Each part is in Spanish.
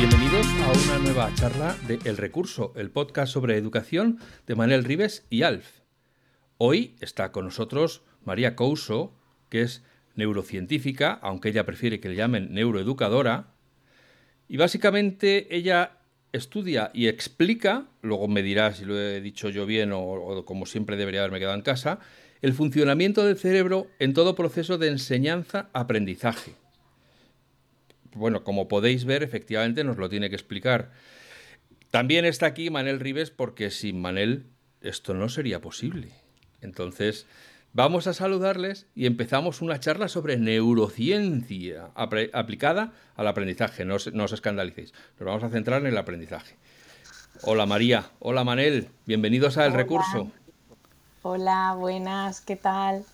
Bienvenidos a una nueva charla de El Recurso, el podcast sobre educación de Manuel Rives y Alf. Hoy está con nosotros María Couso, que es neurocientífica, aunque ella prefiere que le llamen neuroeducadora, y básicamente ella estudia y explica, luego me dirá si lo he dicho yo bien o, como siempre debería haberme quedado en casa, el funcionamiento del cerebro en todo proceso de enseñanza-aprendizaje. Bueno, como podéis ver, efectivamente nos lo tiene que explicar. También está aquí Manel Rives porque sin Manel esto no sería posible. Entonces, Vamos a saludarles y empezamos una charla sobre neurociencia aplicada al aprendizaje. No os, escandalicéis. Nos vamos a centrar en el aprendizaje. Hola María, hola Manel, bienvenidos a El Recurso. Hola, buenas, ¿qué tal?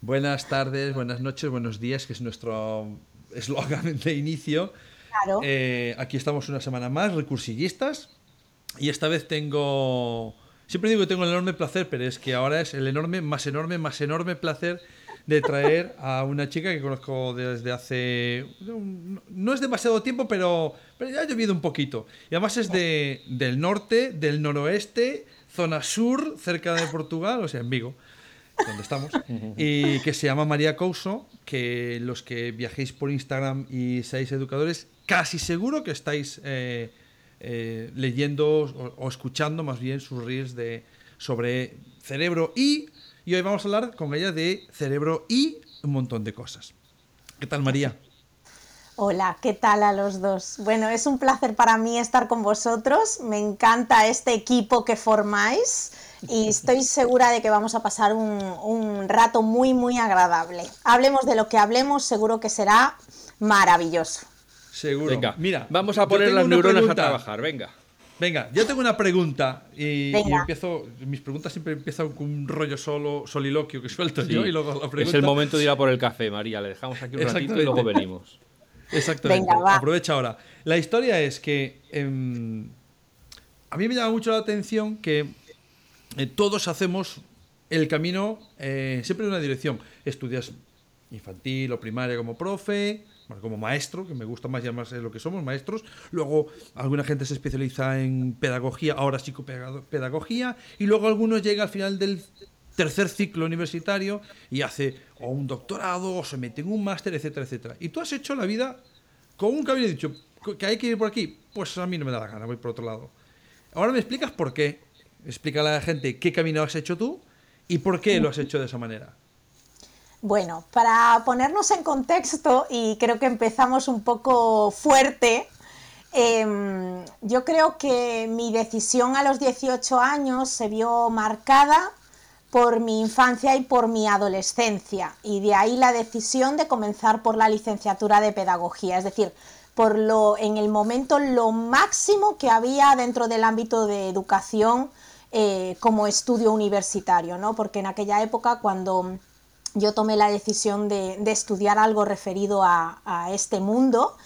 Buenas tardes, buenas noches, buenos días, que es nuestro eslogan de inicio. Claro. Eh, aquí estamos una semana más, recursillistas, y esta vez tengo Siempre digo que tengo el enorme placer, pero es que ahora es el enorme, más enorme, más enorme placer de traer a una chica que conozco desde hace. No es demasiado tiempo, pero, ya ha llovido un poquito. Y además es de, del norte, del noroeste, zona sur, cerca de Portugal, o sea, en Vigo, donde estamos. Y que se llama María Couso, que los que viajéis por Instagram y seáis educadores, casi seguro que estáis. Eh, eh, leyendo o, escuchando más bien sus reels de, sobre cerebro y, y hoy vamos a hablar con ella de cerebro y un montón de cosas. ¿Qué tal María? Hola, ¿qué tal a los dos? Bueno, es un placer para mí estar con vosotros, me encanta este equipo que formáis y estoy segura de que vamos a pasar un, un rato muy, muy agradable. Hablemos de lo que hablemos, seguro que será maravilloso. Seguro. Venga, mira, vamos a poner las neuronas a trabajar, venga. Venga, yo tengo una pregunta y, empiezo. Mis preguntas siempre empiezan con un rollo solo, soliloquio que suelto yo y luego la pregunta. Es el momento de ir a por el café, María. Le dejamos aquí un ratito y luego venimos. Exactamente. Venga, Aprovecha ahora. La historia es que em, a mí me llama mucho la atención que eh, todos hacemos el camino eh, siempre en una dirección. Estudias infantil o primaria como profe, como maestro, que me gusta más llamarse lo que somos, maestros. Luego, alguna gente se especializa en pedagogía, ahora psicopedagogía. Y luego algunos llega al final del tercer ciclo universitario y hace o un doctorado o se mete en un máster, etcétera, etcétera. Y tú has hecho la vida con un camino dicho que hay que ir por aquí. Pues a mí no me da la gana, voy por otro lado. Ahora me explicas por qué. Explícale a la gente qué camino has hecho tú y por qué lo has hecho de esa manera. Bueno, para ponernos en contexto, y creo que empezamos un poco fuerte, em, yo creo que mi decisión a los 18 años se vio marcada por mi infancia y por mi adolescencia, y de ahí la decisión de comenzar por la licenciatura de pedagogía, es decir, por lo en el momento lo máximo que había dentro del ámbito de educación eh, como estudio universitario, ¿no? Porque en aquella época cuando yo tomé la decisión de, estudiar algo referido a, este mundo.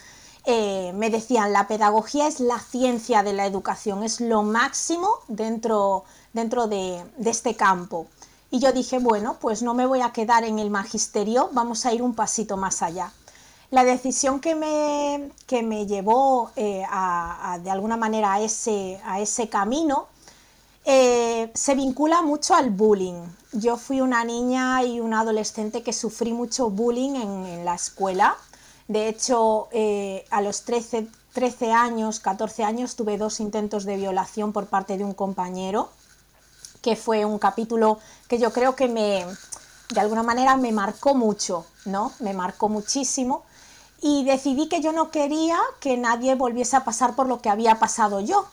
Eh, me decían, la pedagogía es la ciencia de la educación, es lo máximo dentro, dentro de, este campo. Y yo dije, bueno, pues no me voy a quedar en el magisterio, vamos a ir un pasito más allá. La decisión que me, que me llevó eh, de alguna manera a ese, a ese camino eh, se vincula mucho al bullying. Yo fui una niña y una adolescente que sufrí mucho bullying en, la escuela. De hecho, eh, a los 13, 13 años, 14 años, tuve dos intentos de violación por parte de un compañero, que fue un capítulo que yo creo que me, de alguna manera, me marcó mucho, ¿no? Me marcó muchísimo. Y decidí que yo no quería que nadie volviese a pasar por lo que había pasado yo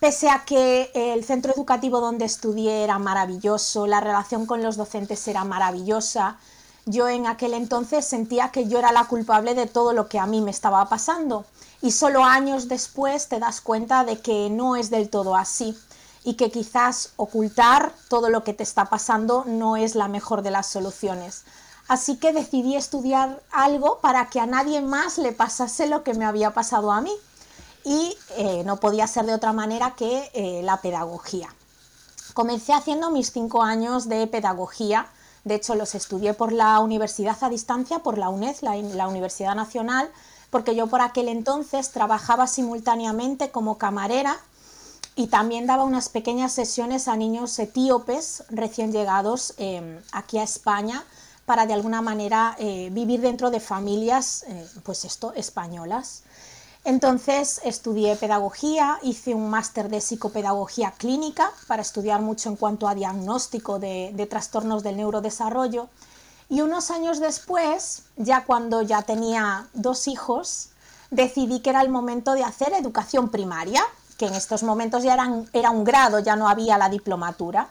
Pese a que el centro educativo donde estudié era maravilloso, la relación con los docentes era maravillosa, yo en aquel entonces sentía que yo era la culpable de todo lo que a mí me estaba pasando. Y solo años después te das cuenta de que no es del todo así y que quizás ocultar todo lo que te está pasando no es la mejor de las soluciones. Así que decidí estudiar algo para que a nadie más le pasase lo que me había pasado a mí y eh, no podía ser de otra manera que eh, la pedagogía. Comencé haciendo mis cinco años de pedagogía, de hecho los estudié por la universidad a distancia, por la UNED, la, Universidad Nacional, porque yo por aquel entonces trabajaba simultáneamente como camarera y también daba unas pequeñas sesiones a niños etíopes recién llegados em, aquí a España para de alguna manera eh, vivir dentro de familias pues esto españolas. Entonces estudié pedagogía, hice un máster de psicopedagogía clínica para estudiar mucho en cuanto a diagnóstico de, trastornos del neurodesarrollo. Y unos años después, ya cuando ya tenía dos hijos, decidí que era el momento de hacer educación primaria, que en estos momentos ya era un grado, ya no había la diplomatura.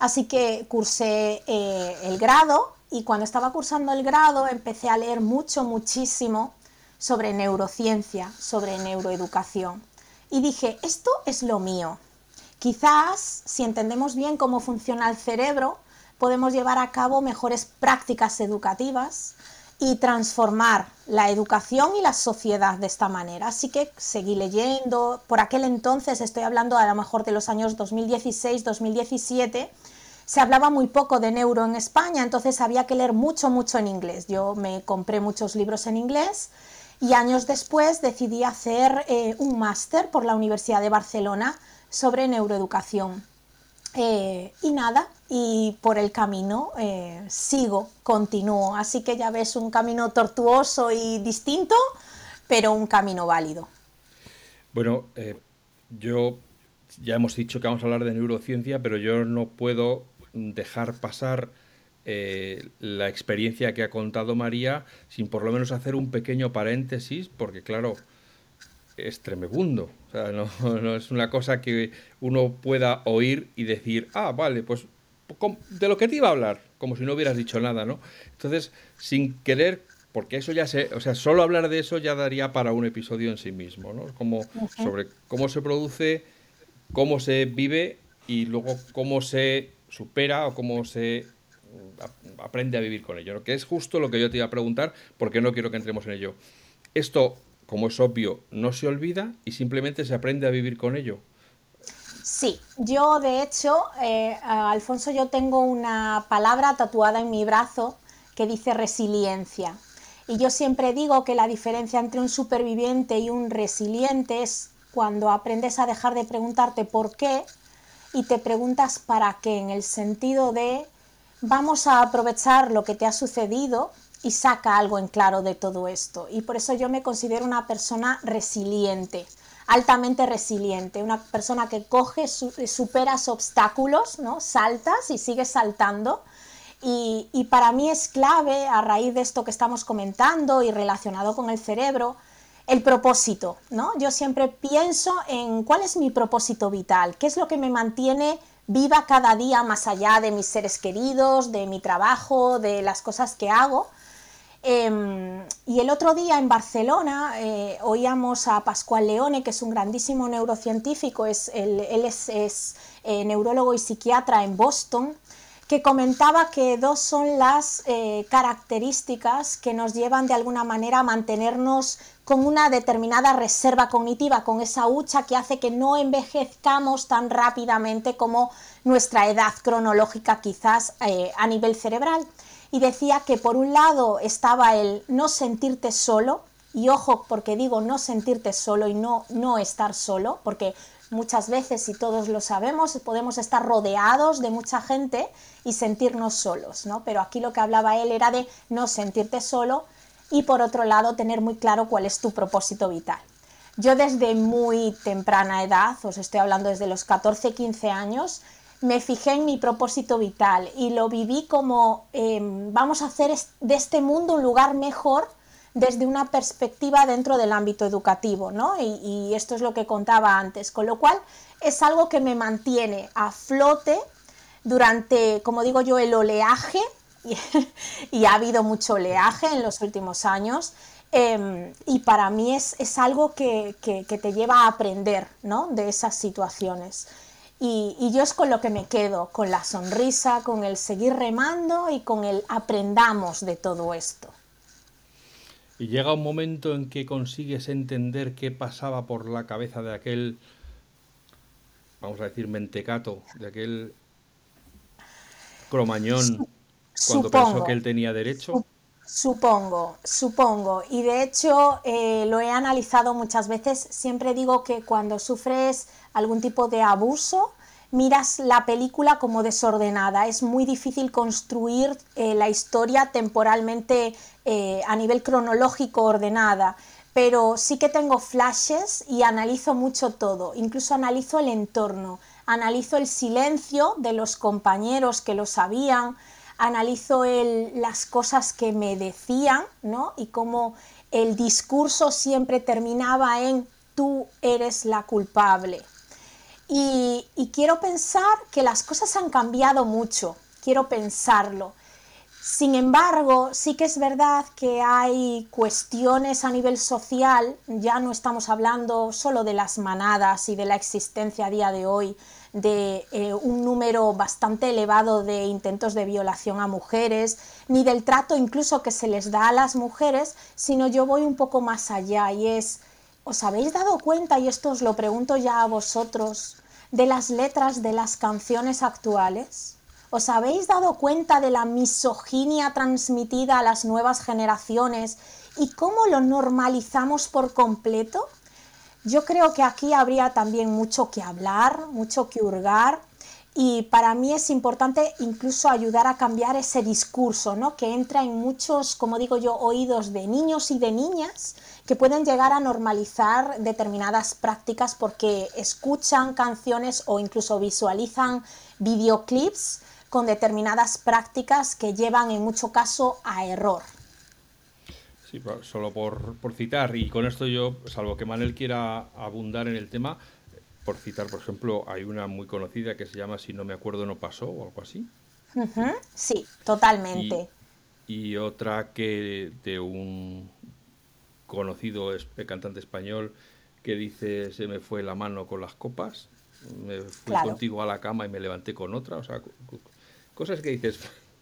Así que cursé eh, el grado y cuando estaba cursando el grado empecé a leer mucho, muchísimo sobre neurociencia, sobre neuroeducación. Y dije, esto es lo mío. Quizás, si entendemos bien cómo funciona el cerebro, podemos llevar a cabo mejores prácticas educativas y transformar la educación y la sociedad de esta manera. Así que seguí leyendo. Por aquel entonces, estoy hablando a lo mejor de los años 2016-2017, se hablaba muy poco de neuro en España, entonces había que leer mucho, mucho en inglés. Yo me compré muchos libros en inglés y años después decidí hacer eh, un máster por la Universidad de Barcelona sobre neuroeducación. Eh, y nada, y por el camino eh, sigo, continúo. Así que ya ves un camino tortuoso y distinto, pero un camino válido. Bueno, yo ya hemos dicho que vamos a hablar de neurociencia, pero yo no puedo dejar pasar eh, la experiencia que ha contado María sin por lo menos hacer un pequeño paréntesis, porque claro, es tremebundo. O sea, no, es una cosa que uno pueda oír y decir, ah, vale, pues de lo que te iba a hablar, como si no hubieras dicho nada, ¿no? Entonces, sin querer, porque eso ya se, o sea, solo hablar de eso ya daría para un episodio en sí mismo, ¿no? Como sobre cómo se produce, cómo se vive y luego cómo se supera o cómo se aprende a vivir con ello, que es justo lo que yo te iba a preguntar, porque no quiero que entremos en ello. Esto, como es obvio, no se olvida y simplemente se aprende a vivir con ello. Sí, yo de hecho, eh, Alfonso, yo tengo una palabra tatuada en mi brazo que dice resiliencia. Y yo siempre digo que la diferencia entre un superviviente y un resiliente es cuando aprendes a dejar de preguntarte por qué y te preguntas para qué, en el sentido de vamos a aprovechar lo que te ha sucedido y saca algo en claro de todo esto. Y por eso yo me considero una persona resiliente, altamente resiliente, una persona que coge, superas obstáculos, ¿no? saltas y sigues saltando. Y, y, para mí es clave, a raíz de esto que estamos comentando y relacionado con el cerebro, el propósito. ¿no? Yo siempre pienso en cuál es mi propósito vital, qué es lo que me mantiene viva cada día más allá de mis seres queridos, de mi trabajo, de las cosas que hago. Em, y el otro día en Barcelona eh, oíamos a Pascual Leone, que es un grandísimo neurocientífico, es, él, es, eh, neurólogo y psiquiatra en Boston, que comentaba que dos son las eh, características que nos llevan de alguna manera a mantenernos con una determinada reserva cognitiva, con esa hucha que hace que no envejezcamos tan rápidamente como nuestra edad cronológica quizás eh, a nivel cerebral. Y decía que por un lado estaba el no sentirte solo, y ojo porque digo no sentirte solo y no, no estar solo, porque Muchas veces, y todos lo sabemos, podemos estar rodeados de mucha gente y sentirnos solos, ¿no? Pero aquí lo que hablaba él era de no sentirte solo y por otro lado tener muy claro cuál es tu propósito vital. Yo desde muy temprana edad, os estoy hablando desde los 14, 15 años, me fijé en mi propósito vital y lo viví como em, vamos a hacer de este mundo un lugar mejor desde una perspectiva dentro del ámbito educativo, ¿no? Y, y esto es lo que contaba antes, con lo cual es algo que me mantiene a flote durante, como digo yo, el oleaje, y, ha habido mucho oleaje en los últimos años, em, y para mí es, es algo que, que, te lleva a aprender ¿no? de esas situaciones. Y, y, yo es con lo que me quedo, con la sonrisa, con el seguir remando y con el aprendamos de todo esto. Y llega un momento en que consigues entender qué pasaba por la cabeza de aquel, vamos a decir, mentecato, de aquel cromañón cuando pensó que él tenía derecho. Supongo, supongo. Y de hecho eh, lo he analizado muchas veces. Siempre digo que cuando sufres algún tipo de abuso, miras la película como desordenada. Es muy difícil construir eh, la historia temporalmente eh, a nivel cronológico ordenada. Pero sí que tengo flashes y analizo mucho todo. Incluso analizo el entorno. Analizo el silencio de los compañeros que lo sabían analizo las cosas que me decían, ¿no? Y cómo el discurso siempre terminaba en tú eres la culpable. Y, y quiero pensar que las cosas han cambiado mucho, quiero pensarlo. Sin embargo, sí que es verdad que hay cuestiones a nivel social, ya no estamos hablando solo de las manadas y de la existencia a día de hoy de eh, un número bastante elevado de intentos de violación a mujeres, ni del trato incluso que se les da a las mujeres, sino yo voy un poco más allá y es, ¿os habéis dado cuenta, y esto os lo pregunto ya a vosotros, de las letras de las canciones actuales? ¿Os habéis dado cuenta de la misoginia transmitida a las nuevas generaciones y cómo lo normalizamos por completo? Yo creo que aquí habría también mucho que hablar, mucho que hurgar y para mí es importante incluso ayudar a cambiar ese discurso, ¿no? que entra en muchos, como digo yo, oídos de niños y de niñas que pueden llegar a normalizar determinadas prácticas porque escuchan canciones o incluso visualizan videoclips con determinadas prácticas que llevan en mucho caso a error. Sí, solo por, citar, y con esto yo, salvo que Manel quiera abundar en el tema, por citar, por ejemplo, hay una muy conocida que se llama Si no me acuerdo no pasó o algo así. Sí, totalmente. Y, otra que de un conocido cantante español que dice se me fue la mano con las copas, me fui contigo a la cama y me levanté con otra, o sea, cosas que dices,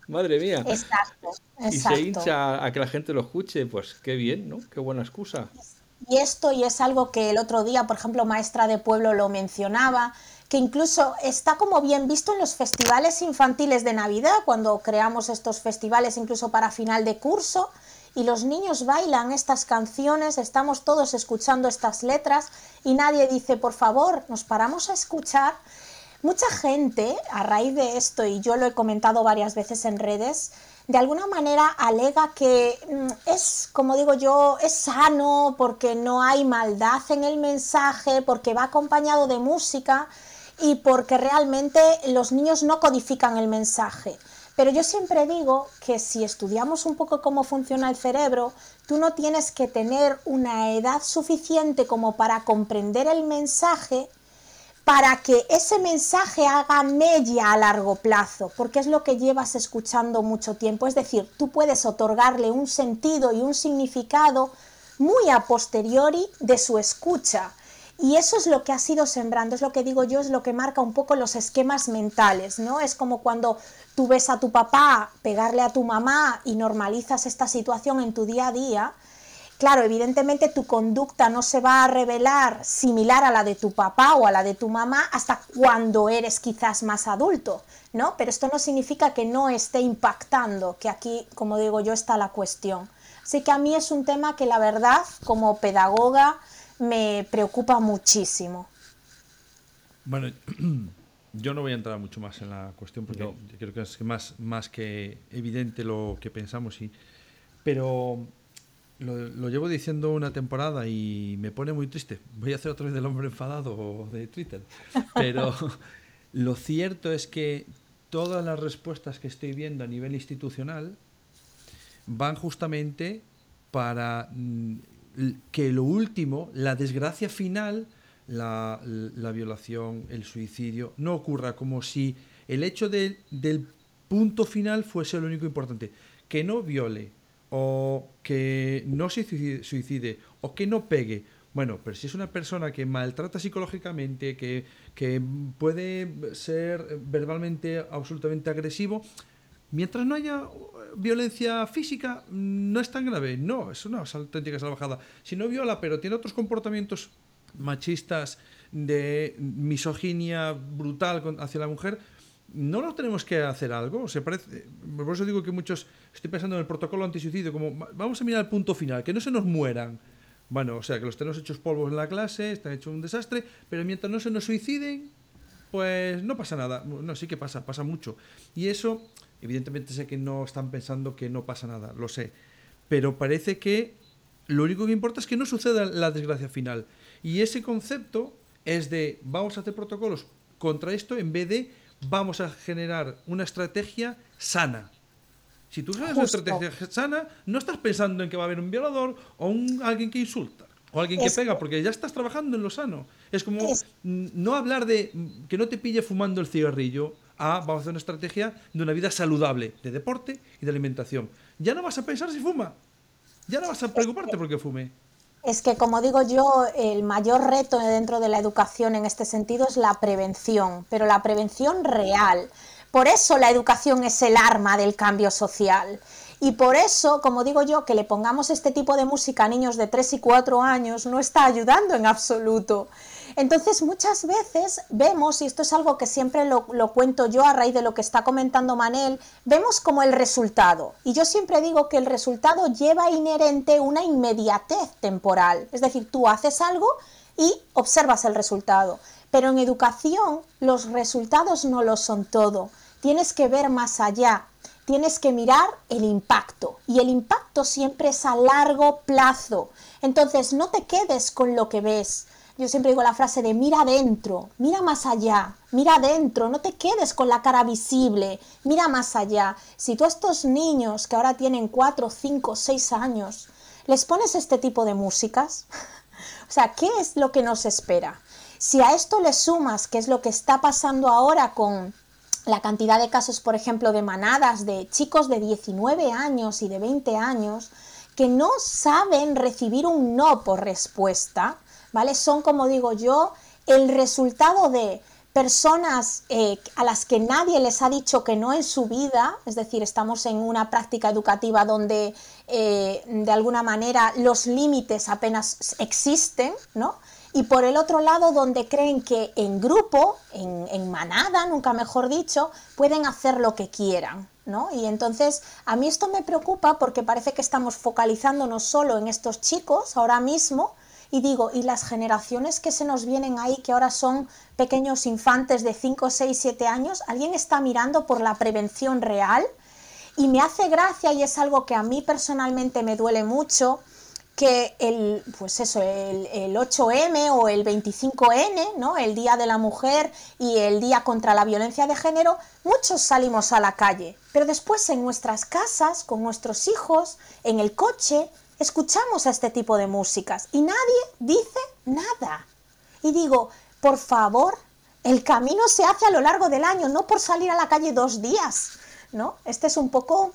Madre mía. Exacto, Y se hincha a que la gente lo escuche, pues qué bien, ¿no? Qué buena excusa. Y esto, y es algo que el otro día, por ejemplo, Maestra de Pueblo lo mencionaba, que incluso está como bien visto en los festivales infantiles de Navidad, cuando creamos estos festivales incluso para final de curso, y los niños bailan estas canciones, estamos todos escuchando estas letras, y nadie dice, por favor, nos paramos a escuchar Mucha gente, a raíz de esto, y yo lo he comentado varias veces en redes, de alguna manera alega que mm, es, como digo yo, es sano porque no hay maldad en el mensaje, porque va acompañado de música y porque realmente los niños no codifican el mensaje. Pero yo siempre digo que si estudiamos un poco cómo funciona el cerebro, tú no tienes que tener una edad suficiente como para comprender el mensaje para que ese mensaje haga mella a largo plazo, porque es lo que llevas escuchando mucho tiempo. Es decir, tú puedes otorgarle un sentido y un significado muy a posteriori de su escucha. Y eso es lo que has ido sembrando, es lo que digo yo, es lo que marca un poco los esquemas mentales, ¿no? Es como cuando tú ves a tu papá pegarle a tu mamá y normalizas esta situación en tu día a día, Claro, evidentemente tu conducta no se va a revelar similar a la de tu papá o a la de tu mamá hasta cuando eres quizás más adulto, ¿no? Pero esto no significa que no esté impactando, que aquí, como digo yo, está la cuestión. Así que a mí es un tema que la verdad, como pedagoga, me preocupa muchísimo. Bueno, yo no voy a entrar mucho más en la cuestión porque creo que es más, más que evidente lo que pensamos, y, pero lo, llevo diciendo una temporada y me pone muy triste. Voy a hacer otra vez del hombre enfadado de Twitter. Pero lo cierto es que todas las respuestas que estoy viendo a nivel institucional van justamente para mm, que lo último, la desgracia final, la, violación, el suicidio, no ocurra como si el hecho del punto final fuese lo único importante. Que no viole, o que no se suicide, o que no pegue. Bueno, pero si es una persona que maltrata psicológicamente, que, que puede ser verbalmente absolutamente agresivo, mientras no haya violencia física, no es tan grave. No, es una auténtica salvajada. Si no viola, pero tiene otros comportamientos machistas, de misoginia brutal hacia la mujer, ¿no lo tenemos que hacer algo? Se parece, por eso digo que muchos, estoy pensando en el protocolo antisuicidio, como vamos a mirar el punto final, que no se nos mueran. Bueno, o sea, que los tenemos hechos polvos en la clase, están hechos un desastre, pero mientras no se nos suiciden, pues no pasa nada. No, sí que pasa, pasa mucho. Y eso, evidentemente sé que no están pensando que no pasa nada, lo sé. Pero parece que lo único que importa es que no suceda la desgracia final. Y ese concepto es de vamos a hacer protocolos contra esto en vez de vamos a generar una estrategia sana. Si tú generas una estrategia sana, no estás pensando en que va a haber un violador o un, alguien que insulta o alguien que pega, porque ya estás trabajando en lo sano. Es como no hablar de que no te pille fumando el cigarrillo, a vamos a hacer una estrategia de una vida saludable, de deporte y de alimentación. Ya no vas a pensar si fuma, ya no vas a preocuparte porque fume. Es que, como digo yo, el mayor reto dentro de la educación en este sentido es la prevención, pero la prevención real. Por eso la educación es el arma del cambio social. Y por eso, como digo yo, que le pongamos este tipo de música a niños de 3 y 4 años no está ayudando en absoluto. Entonces, muchas veces vemos, y esto es algo que siempre lo, cuento yo a raíz de lo que está comentando Manel, vemos como el resultado. Y yo siempre digo que el resultado lleva inherente una inmediatez temporal. Es decir, tú haces algo y observas el resultado. Pero en educación los resultados no lo son todo. Tienes que ver más allá, tienes que mirar el impacto. Y el impacto siempre es a largo plazo. Entonces no te quedes con lo que ves. Yo siempre digo la frase de mira adentro, mira más allá, mira adentro, no te quedes con la cara visible, mira más allá. Si tú a estos niños que ahora tienen 4, 5, 6 años, les pones este tipo de músicas, o sea, ¿qué es lo que nos espera? Si a esto le sumas, qué es lo que está pasando ahora con la cantidad de casos, por ejemplo, de manadas de chicos de 19 años y de 20 años que no saben recibir un no por respuesta, ¿vale? Son, como digo yo, el resultado de personas eh, a las que nadie les ha dicho que no en su vida, es decir, estamos en una práctica educativa donde eh, de alguna manera los límites apenas existen, ¿no? Y por el otro lado, donde creen que en grupo, en, en manada, nunca mejor dicho, pueden hacer lo que quieran, ¿no? Y entonces a mí esto me preocupa porque parece que estamos focalizándonos solo en estos chicos ahora mismo, y digo, ¿y las generaciones que se nos vienen ahí, que ahora son pequeños infantes de 5, 6, 7 años? ¿Alguien está mirando por la prevención real? Y me hace gracia y es algo que a mí personalmente me duele mucho, que el, pues eso, el, el, 8M o el 25N, ¿no? el Día de la Mujer y el Día contra la Violencia de Género, muchos salimos a la calle, pero después en nuestras casas, con nuestros hijos, en el coche, escuchamos a este tipo de músicas y nadie dice nada. Y digo, por favor, el camino se hace a lo largo del año, no por salir a la calle dos días, ¿no? Este es un poco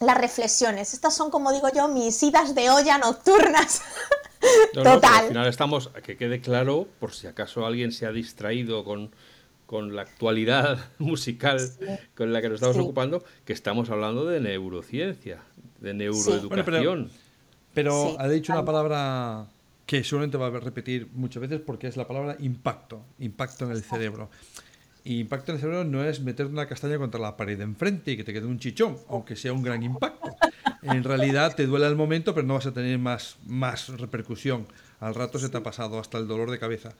las reflexiones. Estas son, como digo yo, mis idas de olla nocturnas. Total. al final estamos, que quede claro, por si acaso alguien se ha distraído con, con la actualidad musical con la que nos estamos ocupando, que estamos hablando de neurociencia, de neuroeducación. Pero ha dicho una palabra que seguramente va a repetir muchas veces porque es la palabra impacto, impacto en el cerebro. Y impacto en el cerebro no es meter una castaña contra la pared de enfrente y que te quede un chichón, aunque sea un gran impacto. En realidad te duele al momento, pero no vas a tener más, más repercusión. Al rato se te ha pasado hasta el dolor de cabeza.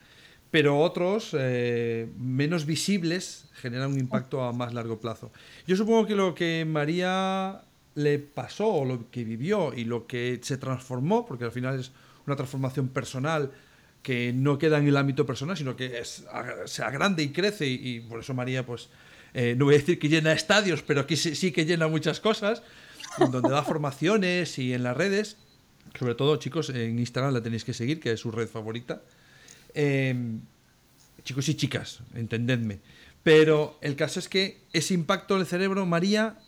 Pero otros, eh, menos visibles, generan un impacto a más largo plazo. Yo supongo que lo que María le pasó, lo que vivió y lo que se transformó, porque al final es una transformación personal que no queda en el ámbito personal, sino que se agrande y crece y, por eso María, pues, eh, no voy a decir que llena estadios, pero aquí sí, que llena muchas cosas, donde da formaciones y en las redes. Sobre todo, chicos, en Instagram la tenéis que seguir, que es su red favorita. Em, chicos y chicas, entendedme. Pero el caso es que ese impacto en el cerebro, María,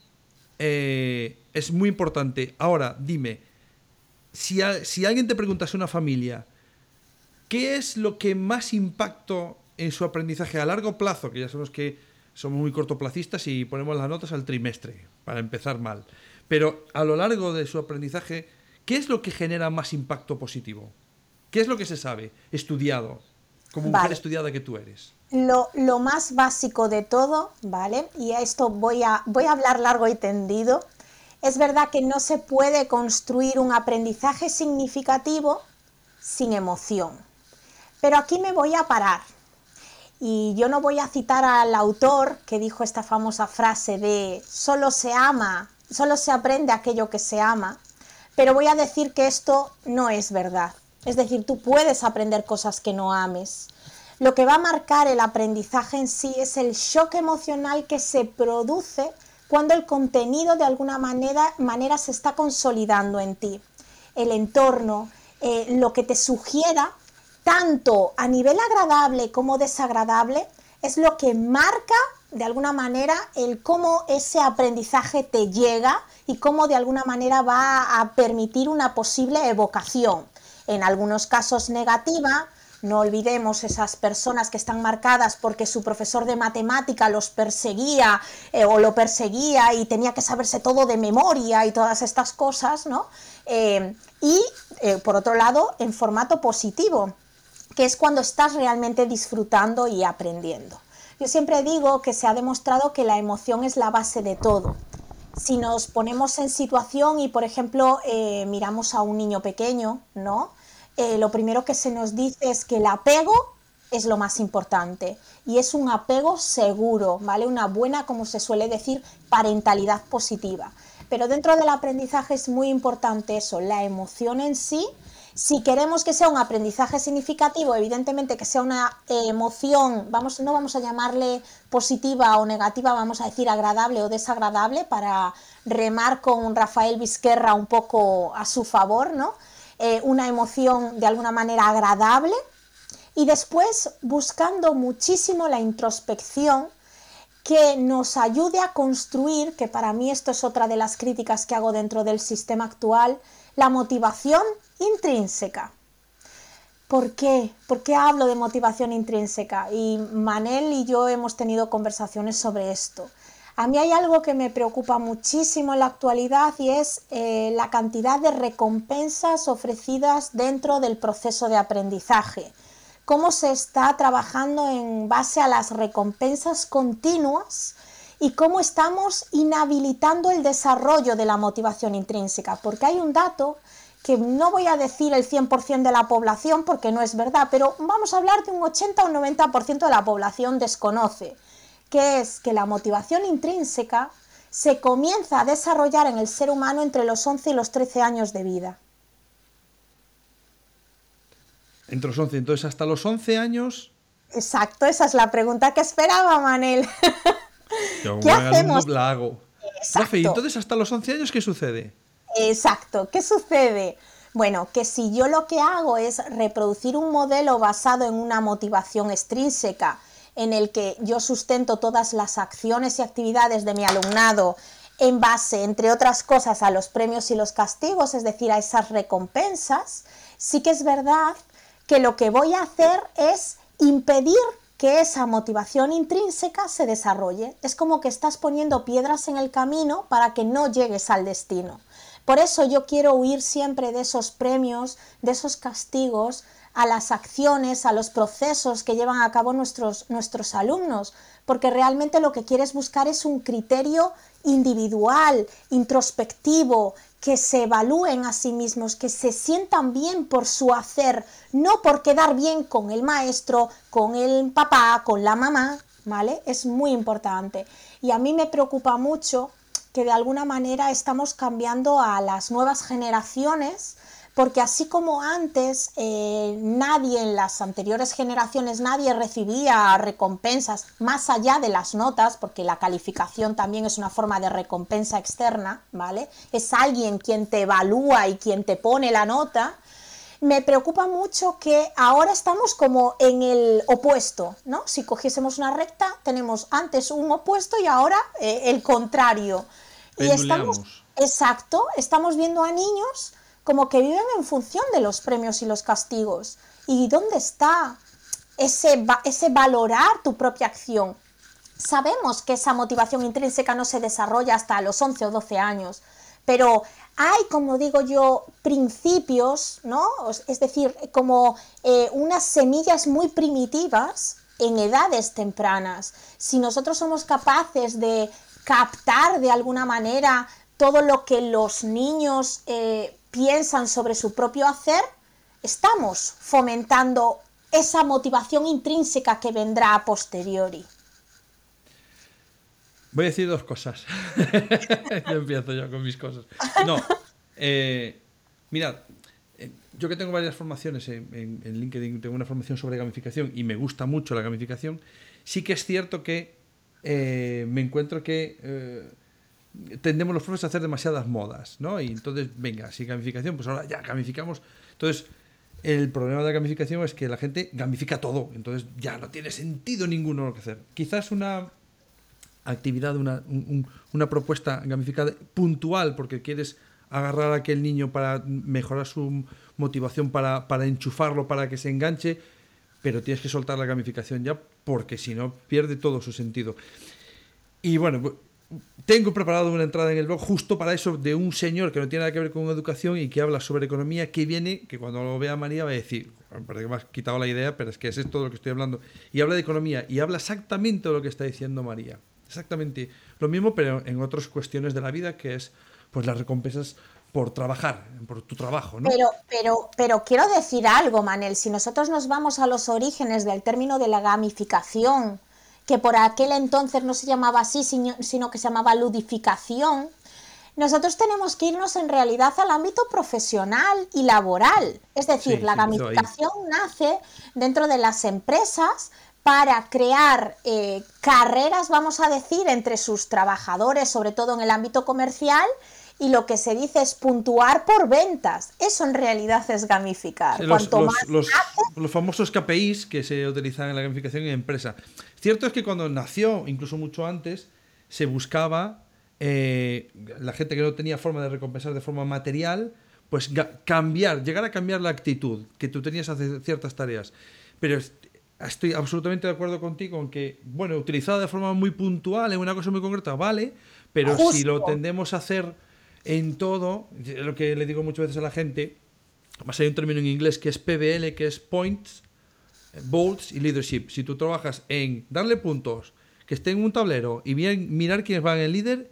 eh, es muy importante. Ahora, dime, si, si alguien te preguntase una familia, ¿qué es lo que más impacto en su aprendizaje a largo plazo? Que ya sabemos que somos muy cortoplacistas y ponemos las notas al trimestre, para empezar mal. Pero a lo largo de su aprendizaje, ¿qué es lo que genera más impacto positivo? ¿Qué es lo que se sabe? Estudiado, como mujer estudiada que tú eres. Lo, más básico de todo, ¿vale? Y a esto voy a, voy a hablar largo y tendido. Es verdad que no se puede construir un aprendizaje significativo sin emoción. Pero aquí me voy a parar. Y yo no voy a citar al autor que dijo esta famosa frase de solo se ama, solo se aprende aquello que se ama, pero voy a decir que esto no es verdad. Es decir, tú puedes aprender cosas que no ames. Lo que va a marcar el aprendizaje en sí es el shock emocional que se produce cuando el contenido de alguna manera, manera se está consolidando en ti. El entorno, eh, lo que te sugiera, tanto a nivel agradable como desagradable, es lo que marca de alguna manera el cómo ese aprendizaje te llega y cómo de alguna manera va a permitir una posible evocación. En algunos casos negativa, no olvidemos esas personas que están marcadas porque su profesor de matemática los perseguía eh, o lo perseguía y tenía que saberse todo de memoria y todas estas cosas, ¿no? Eh, y eh, por otro lado, en formato positivo, que es cuando estás realmente disfrutando y aprendiendo. Yo siempre digo que se ha demostrado que la emoción es la base de todo. Si nos ponemos en situación y, por ejemplo, miramos a un niño pequeño, ¿no? Eh, lo primero que se nos dice es que el apego es lo más importante y es un apego seguro, ¿vale? Una buena, como se suele decir, parentalidad positiva. Pero dentro del aprendizaje es muy importante eso, la emoción en sí. Si queremos que sea un aprendizaje significativo, evidentemente que sea una emoción, vamos, no vamos a llamarle positiva o negativa, vamos a decir agradable o desagradable para remar con Rafael Vizquerra un poco a su favor, ¿no? Eh, una emoción de alguna manera agradable y después buscando muchísimo la introspección que nos ayude a construir, que para mí esto es otra de las críticas que hago dentro del sistema actual, la motivación intrínseca. ¿Por qué? ¿Por qué hablo de motivación intrínseca? Y Manel y yo hemos tenido conversaciones sobre esto. A mí hay algo que me preocupa muchísimo en la actualidad y es eh, la cantidad de recompensas ofrecidas dentro del proceso de aprendizaje. Cómo se está trabajando en base a las recompensas continuas y cómo estamos inhabilitando el desarrollo de la motivación intrínseca. Porque hay un dato que no voy a decir el 100% de la población porque no es verdad, pero vamos a hablar de un 80 o 90% de la población desconoce que es que la motivación intrínseca se comienza a desarrollar en el ser humano entre los 11 y los 13 años de vida. Entre los 11, entonces hasta los 11 años... Exacto, esa es la pregunta que esperaba, Manel. ¿Qué hacemos? La hago. Exacto. entonces hasta los 11 años, ¿qué sucede? Exacto, ¿qué sucede? Bueno, que si yo lo que hago es reproducir un modelo basado en una motivación extrínseca, en el que yo sustento todas las acciones y actividades de mi alumnado en base, entre otras cosas, a los premios y los castigos, es decir, a esas recompensas, sí que es verdad que lo que voy a hacer es impedir que esa motivación intrínseca se desarrolle. Es como que estás poniendo piedras en el camino para que no llegues al destino. Por eso yo quiero huir siempre de esos premios, de esos castigos, a las acciones, a los procesos que llevan a cabo nuestros, nuestros alumnos, porque realmente lo que quieres buscar es un criterio individual, introspectivo, que se evalúen a sí mismos, que se sientan bien por su hacer, no por quedar bien con el maestro, con el papá, con la mamá, ¿vale? Es muy importante. Y a mí me preocupa mucho que de alguna manera estamos cambiando a las nuevas generaciones porque así como antes eh, nadie en las anteriores generaciones, nadie recibía recompensas más allá de las notas, porque la calificación también es una forma de recompensa externa, ¿vale? Es alguien quien te evalúa y quien te pone la nota. Me preocupa mucho que ahora estamos como en el opuesto, ¿no? Si cogiésemos una recta, tenemos antes un opuesto y ahora eh, el contrario. Y estamos, exacto, estamos viendo a niños como que viven en función de los premios y los castigos. ¿Y dónde está ese, ese valorar tu propia acción? Sabemos que esa motivación intrínseca no se desarrolla hasta los 11 o 12 años, pero hay, como digo yo, principios, ¿no? Es decir, como eh, unas semillas muy primitivas en edades tempranas. Si nosotros somos capaces de captar de alguna manera todo lo que los niños eh, piensan sobre su propio hacer, estamos fomentando esa motivación intrínseca que vendrá a posteriori. Voy a decir dos cosas. yo empiezo yo con mis cosas. No, eh, mirad, eh, yo que tengo varias formaciones en, LinkedIn, tengo una formación sobre gamificación y me gusta mucho la gamificación, sí que es cierto que eh, me encuentro que tendemos los profes a hacer demasiadas modas, ¿no? Y entonces, venga, si gamificación, pues ahora ya gamificamos. Entonces, el problema de la gamificación es que la gente gamifica todo, entonces ya no tiene sentido ninguno lo que hacer. Quizás una actividad, una, una propuesta gamificada puntual, porque quieres agarrar a aquel niño para mejorar su motivación, para, para enchufarlo, para que se enganche, pero tienes que soltar la gamificación ya, porque si no, pierde todo su sentido. Y bueno, tengo preparado una entrada en el blog justo para eso de un señor que no tiene nada que ver con educación y que habla sobre economía, que viene, que cuando lo vea María va a decir, parece que me has quitado la idea, pero es que es todo lo que estoy hablando. Y habla de economía y habla exactamente de lo que está diciendo María. Exactamente lo mismo, pero en otras cuestiones de la vida, que es pues las recompensas por trabajar, por tu trabajo, ¿no? Pero, pero, pero quiero decir algo, Manel, si nosotros nos vamos a los orígenes del término de la gamificación, que por aquel entonces no se llamaba así, sino que se llamaba ludificación, nosotros tenemos que irnos en realidad al ámbito profesional y laboral. Es decir, la gamificación nace dentro de las empresas para crear eh, carreras, vamos a decir, entre sus trabajadores, sobre todo en el ámbito comercial, y lo que se dice es puntuar por ventas. Eso en realidad es gamificar. los, los, famosos KPIs que se utilizan en la gamificación en empresa. Cierto es que cuando nació, incluso mucho antes, se buscaba eh, la gente que no tenía forma de recompensar de forma material, pues cambiar, llegar a cambiar la actitud que tú tenías hacer ciertas tareas. Pero estoy absolutamente de acuerdo contigo en que, bueno, utilizado de forma muy puntual en una cosa muy concreta, vale, pero si lo tendemos a hacer en todo, lo que le digo muchas veces a la gente, más hay un término en inglés que es PBL, que es Points, Bolts y Leadership. Si tú trabajas en darle puntos, que esté en un tablero y bien, mirar quiénes van en líder,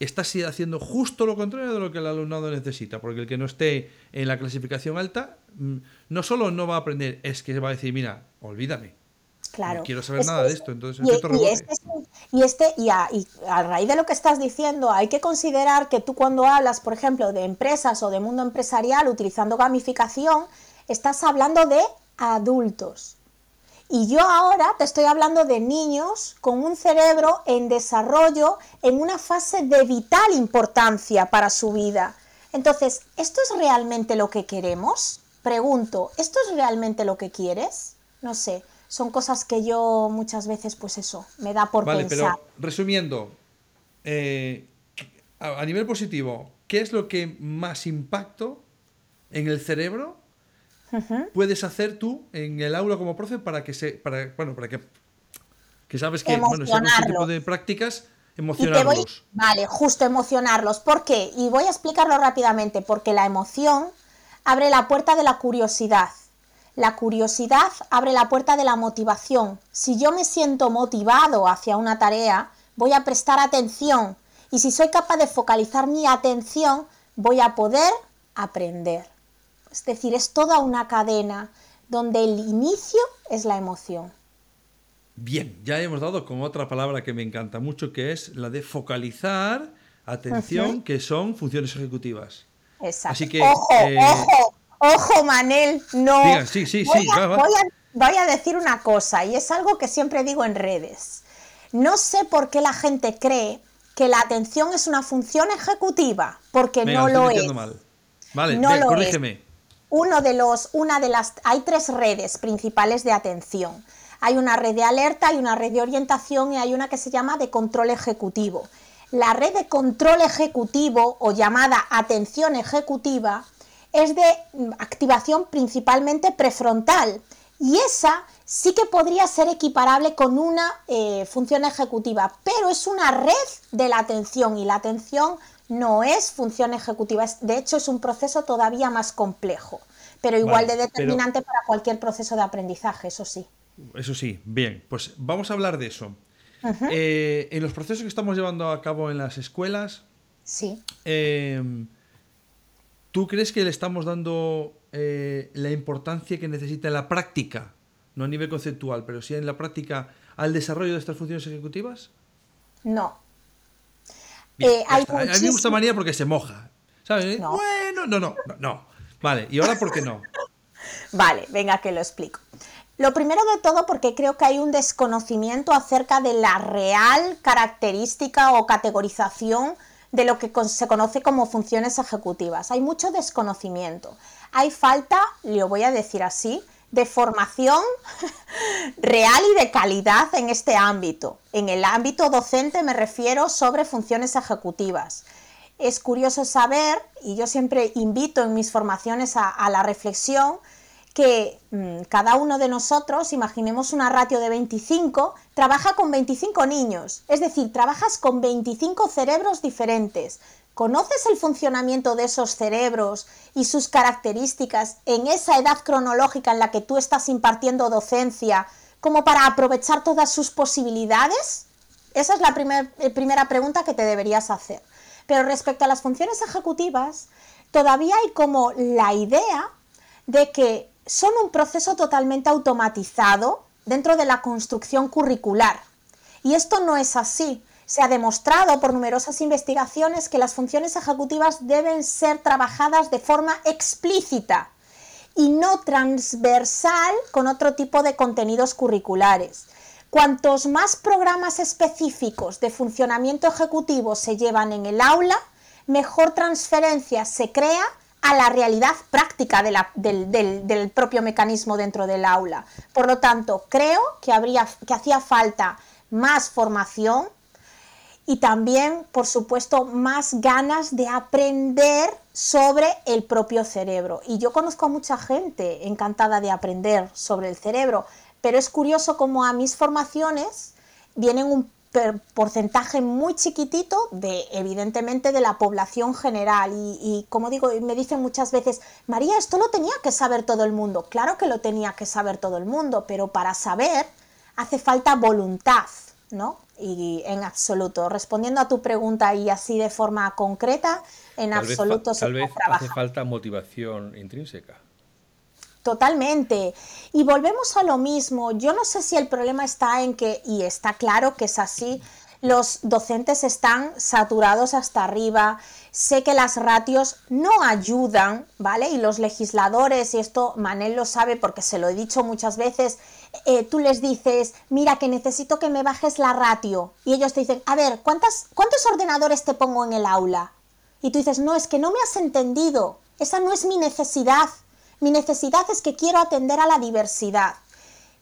estás haciendo justo lo contrario de lo que el alumnado necesita, porque el que no esté en la clasificación alta, mm, no solo no va a aprender, es que va a decir, mira, olvídame, Claro. No quiero saber nada de esto, entonces y, y, este, y, este, y, a, y a raíz de lo que estás diciendo, hay que considerar que tú cuando hablas, por ejemplo, de empresas o de mundo empresarial utilizando gamificación, estás hablando de adultos. Y yo ahora te estoy hablando de niños con un cerebro en desarrollo en una fase de vital importancia para su vida. Entonces, ¿esto es realmente lo que queremos? Pregunto, ¿esto es realmente lo que quieres? No sé son cosas que yo muchas veces, pues eso, me da por vale, Pero resumiendo, eh, a, nivel positivo, ¿qué es lo que más impacto en el cerebro puedes hacer tú en el aula como profe para que se, para, bueno, para que, que sabes que, bueno, ese tipo de prácticas emocionarlos. vale, justo emocionarlos. ¿Por qué? Y voy a explicarlo rápidamente, porque la emoción abre la puerta de la curiosidad. La curiosidad abre la puerta de la motivación. Si yo me siento motivado hacia una tarea, voy a prestar atención y si soy capaz de focalizar mi atención, voy a poder aprender. Es decir, es toda una cadena donde el inicio es la emoción. Bien, ya hemos dado con otra palabra que me encanta mucho, que es la de focalizar, atención, que son funciones ejecutivas. Exacto. Así que, ojo, eh, ojo, Ojo, Manel, no. sí, sí, sí, voy a decir una cosa, y es algo que siempre digo en redes. No sé por qué la gente cree que la atención es una función ejecutiva, porque no lo es. Vale, no corrígeme. Uno de los, una de las, hay tres redes principales de atención. Hay una red de alerta, hay una red de orientación y hay una que se llama de control ejecutivo. La red de control ejecutivo o llamada atención ejecutiva es de activación principalmente prefrontal y esa sí que podría ser equiparable con una eh, función ejecutiva, pero es una red de la atención y la atención no es función ejecutiva, de hecho es un proceso todavía más complejo, pero igual de determinante para cualquier proceso de aprendizaje, eso sí. Eso sí, bien, pues vamos a hablar de eso. Eh, en los procesos que estamos llevando a cabo en las escuelas, sí. Em, ¿tú crees que le estamos dando eh, la importancia que necesita en la práctica, no a nivel conceptual, pero sí en la práctica, al desarrollo de estas funciones ejecutivas? No. Eh, a mí me gusta manía porque se moja. ¿Sabes? Bueno, no, no, no, no. Vale, ¿y ahora por qué no? vale, venga que lo explico. Lo primero de todo porque creo que hay un desconocimiento acerca de la real característica o categorización de lo que se conoce como funciones ejecutivas. Hay mucho desconocimiento hay falta, lo voy a decir así, de formación real y de calidad en este ámbito. En el ámbito docente me refiero sobre funciones ejecutivas. Es curioso saber, y yo siempre invito en mis formaciones a, la reflexión, que mm, cada uno de nosotros, imaginemos una ratio de 25, trabaja con 25 niños, es decir, trabajas con 25 cerebros diferentes, ¿Conoces el funcionamiento de esos cerebros y sus características en esa edad cronológica en la que tú estás impartiendo docencia como para aprovechar todas sus posibilidades? Esa es la eh, primera pregunta que te deberías hacer. Pero respecto a las funciones ejecutivas, todavía hay como la idea de que son un proceso totalmente automatizado dentro de la construcción curricular. Y esto no es así. Se ha demostrado por numerosas investigaciones que las funciones ejecutivas deben ser trabajadas de forma explícita y no transversal con otro tipo de contenidos curriculares. Cuantos más programas específicos de funcionamiento ejecutivo se llevan en el aula, mejor transferencia se crea a la realidad práctica del, propio mecanismo dentro del aula. Por lo tanto, creo que, habría, que hacía falta más formación y también, por supuesto, más ganas de aprender sobre el propio cerebro. Y yo conozco a mucha gente encantada de aprender sobre el cerebro, pero es curioso cómo a mis formaciones vienen un porcentaje muy chiquitito de, evidentemente, de la población general. Y, y, como digo, me dicen muchas veces, María, esto lo tenía que saber todo el mundo. Claro que lo tenía que saber todo el mundo, pero para saber hace falta voluntad, ¿no? y en absoluto. Respondiendo a tu pregunta y así de forma concreta, en absoluto se Tal vez hace falta motivación intrínseca. Totalmente. Y volvemos a lo mismo. Yo no sé si el problema está en que, y está claro que es así, los docentes están saturados hasta arriba, sé que las ratios no ayudan, ¿vale? Y los legisladores, y esto Manel lo sabe porque se lo he dicho muchas veces, eh, tú les dices, mira que necesito que me bajes la ratio, y ellos te dicen, a ver, ¿cuántas, ¿cuántos ordenadores te pongo en el aula? Y tú dices, no, es que no me has entendido, esa no es mi necesidad, mi necesidad es que quiero atender a la diversidad.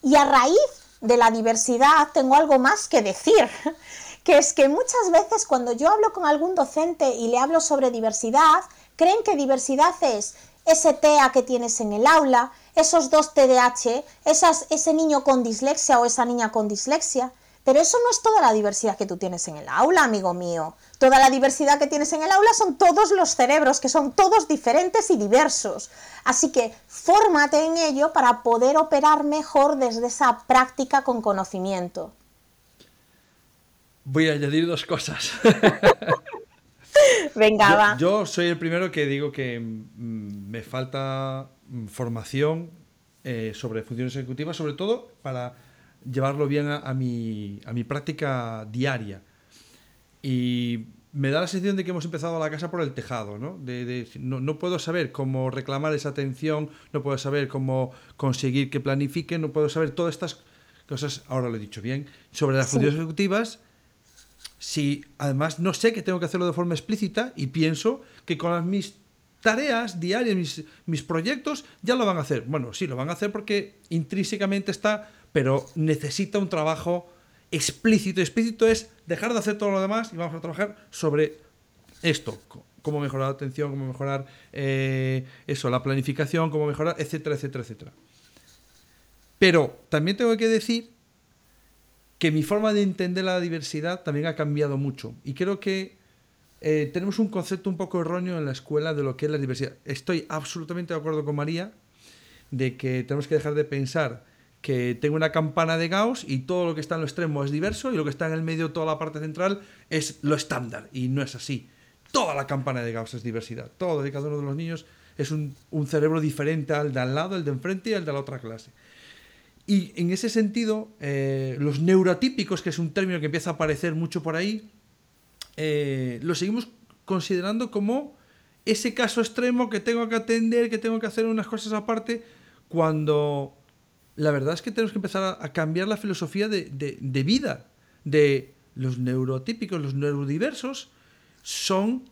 Y a raíz de la diversidad tengo algo más que decir, que es que muchas veces cuando yo hablo con algún docente y le hablo sobre diversidad, creen que diversidad es ese TEA que tienes en el aula, esos dos TDAH, esas, ese niño con dislexia o esa niña con dislexia. Pero eso no es toda la diversidad que tú tienes en el aula, amigo mío. Toda la diversidad que tienes en el aula son todos los cerebros, que son todos diferentes y diversos. Así que fórmate en ello para poder operar mejor desde esa práctica con conocimiento. Voy a añadir dos cosas. Venga, yo, va. Yo soy el primero que digo que mm, me falta mm, formación eh, sobre funciones ejecutivas, sobre todo para llevarlo bien a, mi, a mi práctica diaria. Y me da la sensación de que hemos empezado la casa por el tejado, ¿no? De, no, puedo saber cómo reclamar esa atención, no puedo saber cómo conseguir que planifiquen, no puedo saber todas estas cosas, ahora lo he dicho bien, sobre las funciones ejecutivas, si además no sé que tengo que hacerlo de forma explícita y pienso que con las mis tareas diarias, mis, mis proyectos, ya lo van a hacer. Bueno, sí, lo van a hacer porque intrínsecamente está, pero necesita un trabajo explícito. Explícito es dejar de hacer todo lo demás y vamos a trabajar sobre esto. Cómo mejorar la atención, cómo mejorar eh, eso, la planificación, cómo mejorar, etcétera, etcétera, etcétera. Pero también tengo que decir que mi forma de entender la diversidad también ha cambiado mucho. Y creo que eh, tenemos un concepto un poco erróneo en la escuela de lo que es la diversidad. Estoy absolutamente de acuerdo con María de que tenemos que dejar de pensar que tengo una campana de Gauss y todo lo que está en lo extremo es diverso y lo que está en el medio, toda la parte central, es lo estándar. Y no es así. Toda la campana de Gauss es diversidad. Todo de cada uno de los niños es un, cerebro diferente al de al lado, el de enfrente y el de la otra clase. Y en ese sentido, eh, los neurotípicos, que es un término que empieza a aparecer mucho por ahí, eh, lo seguimos considerando como ese caso extremo que tengo que atender, que tengo que hacer unas cosas aparte, cuando la verdad es que tenemos que empezar a, cambiar la filosofía de, de, vida de los neurotípicos, los neurodiversos, son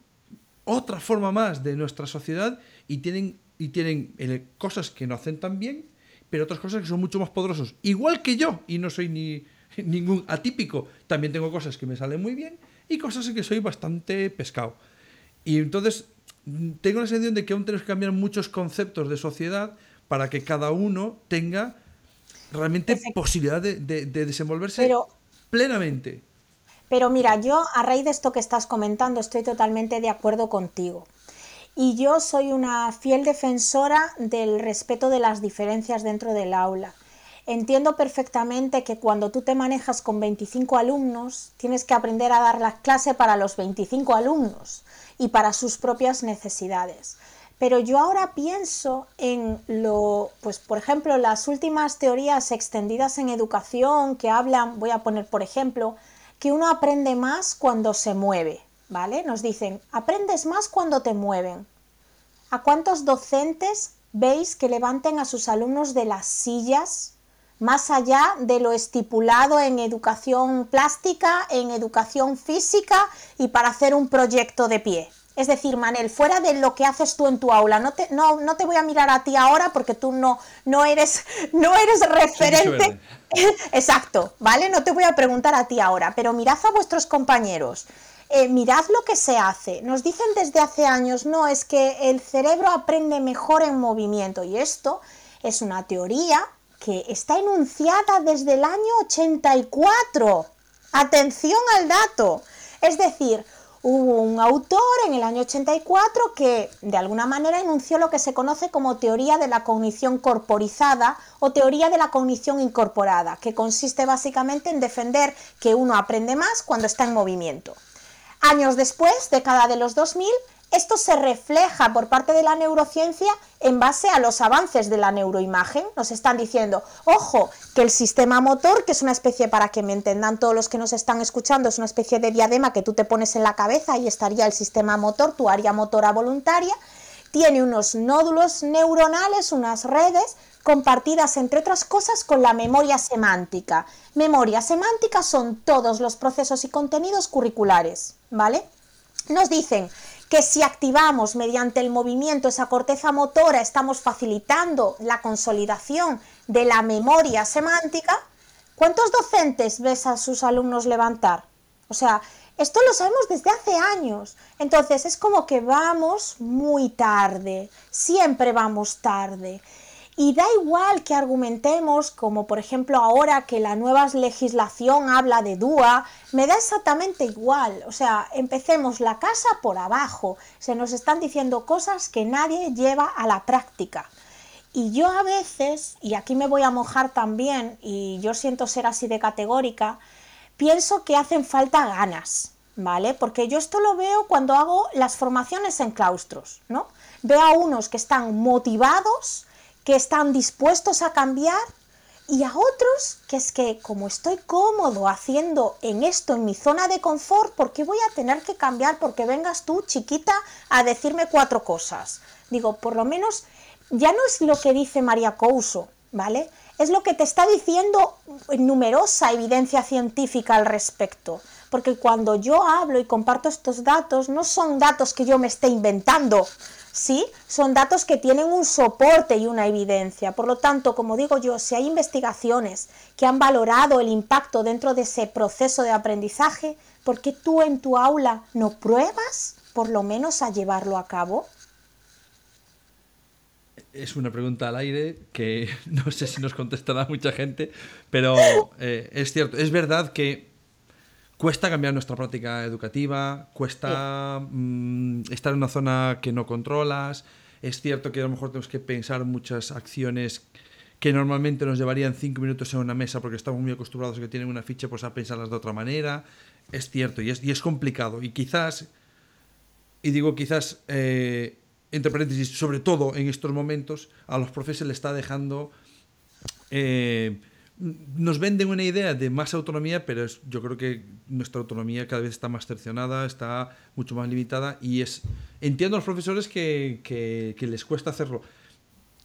otra forma más de nuestra sociedad y tienen, y tienen eh, cosas que no hacen tan bien pero otras cosas que son mucho más poderosos. Igual que yo, y no soy ni ningún atípico, también tengo cosas que me salen muy bien y cosas en que soy bastante pescado. Y entonces tengo la sensación de que aún tenemos que cambiar muchos conceptos de sociedad para que cada uno tenga realmente posibilidad de, de desenvolverse plenamente. Pero mira, yo a raíz de esto que estás comentando estoy totalmente de acuerdo contigo y yo soy una fiel defensora del respeto de las diferencias dentro del aula. Entiendo perfectamente que cuando tú te manejas con 25 alumnos, tienes que aprender a dar la clase para los 25 alumnos y para sus propias necesidades. Pero yo ahora pienso en lo, pues por ejemplo, las últimas teorías extendidas en educación que hablan, voy a poner por ejemplo, que uno aprende más cuando se mueve. ¿vale? Nos dicen, aprendes más cuando te mueven. ¿A cuántos docentes veis que levanten a sus alumnos de las sillas más allá de lo estipulado en educación plástica, en educación física y para hacer un proyecto de pie? Es decir, Manel, fuera de lo que haces tú en tu aula, no te, no, no te voy a mirar a ti ahora porque tú no, no, eres, no eres referente. Exacto, ¿vale? No te voy a preguntar a ti ahora, pero mirad a vuestros compañeros. Eh, mirad lo que se hace. Nos dicen desde hace años, no, es que el cerebro aprende mejor en movimiento y esto es una teoría que está enunciada desde el año 84. Atención al dato. Es decir, hubo un autor en el año 84 que de alguna manera enunció lo que se conoce como teoría de la cognición corporizada o teoría de la cognición incorporada, que consiste básicamente en defender que uno aprende más cuando está en movimiento. Años después, década de los 2000, esto se refleja por parte de la neurociencia en base a los avances de la neuroimagen. Nos están diciendo, ojo, que el sistema motor, que es una especie, para que me entendan todos los que nos están escuchando, es una especie de diadema que tú te pones en la cabeza y estaría el sistema motor, tu área motora voluntaria, tiene unos nódulos neuronales, unas redes compartidas entre otras cosas con la memoria semántica. Memoria semántica son todos los procesos y contenidos curriculares, ¿vale? Nos dicen que si activamos mediante el movimiento esa corteza motora, estamos facilitando la consolidación de la memoria semántica. ¿Cuántos docentes ves a sus alumnos levantar? O sea, esto lo sabemos desde hace años. Entonces es como que vamos muy tarde, siempre vamos tarde. Y da igual que argumentemos, como por ejemplo ahora que la nueva legislación habla de DUA, me da exactamente igual. O sea, empecemos la casa por abajo. Se nos están diciendo cosas que nadie lleva a la práctica. Y yo a veces, y aquí me voy a mojar también, y yo siento ser así de categórica, pienso que hacen falta ganas, ¿vale? Porque yo esto lo veo cuando hago las formaciones en claustros, ¿no? Veo a unos que están motivados, que están dispuestos a cambiar, Y a otros que es que como estoy cómodo haciendo en esto, en mi zona de confort, ¿por qué voy a tener que cambiar porque vengas tú, chiquita, a decirme cuatro cosas? Digo, por lo menos ya no es lo que dice María Couso, ¿vale? Es lo que te está diciendo numerosa evidencia científica al respecto. Porque cuando yo hablo y comparto estos datos, no son datos que yo me esté inventando, ¿sí? Son datos que tienen un soporte y una evidencia. Por lo tanto, como digo yo, si hay investigaciones que han valorado el impacto dentro de ese proceso de aprendizaje, ¿por qué tú en tu aula no pruebas por lo menos a llevarlo a cabo? Es una pregunta al aire que no sé si nos contestará mucha gente, pero eh, es cierto, es verdad que cuesta cambiar nuestra práctica educativa, cuesta mm, estar en una zona que no controlas. Es cierto que a lo mejor tenemos que pensar muchas acciones que normalmente nos llevarían cinco minutos en una mesa porque estamos muy acostumbrados a que tienen una ficha pues a pensarlas de otra manera. Es cierto y es, y es complicado. Y quizás, y digo quizás, eh, entre paréntesis, sobre todo en estos momentos, a los profes le está dejando... Eh, nos venden una idea de más autonomía, pero es, yo creo que nuestra autonomía cada vez está más cercionada, está mucho más limitada y es entiendo a los profesores que, que, que les cuesta hacerlo.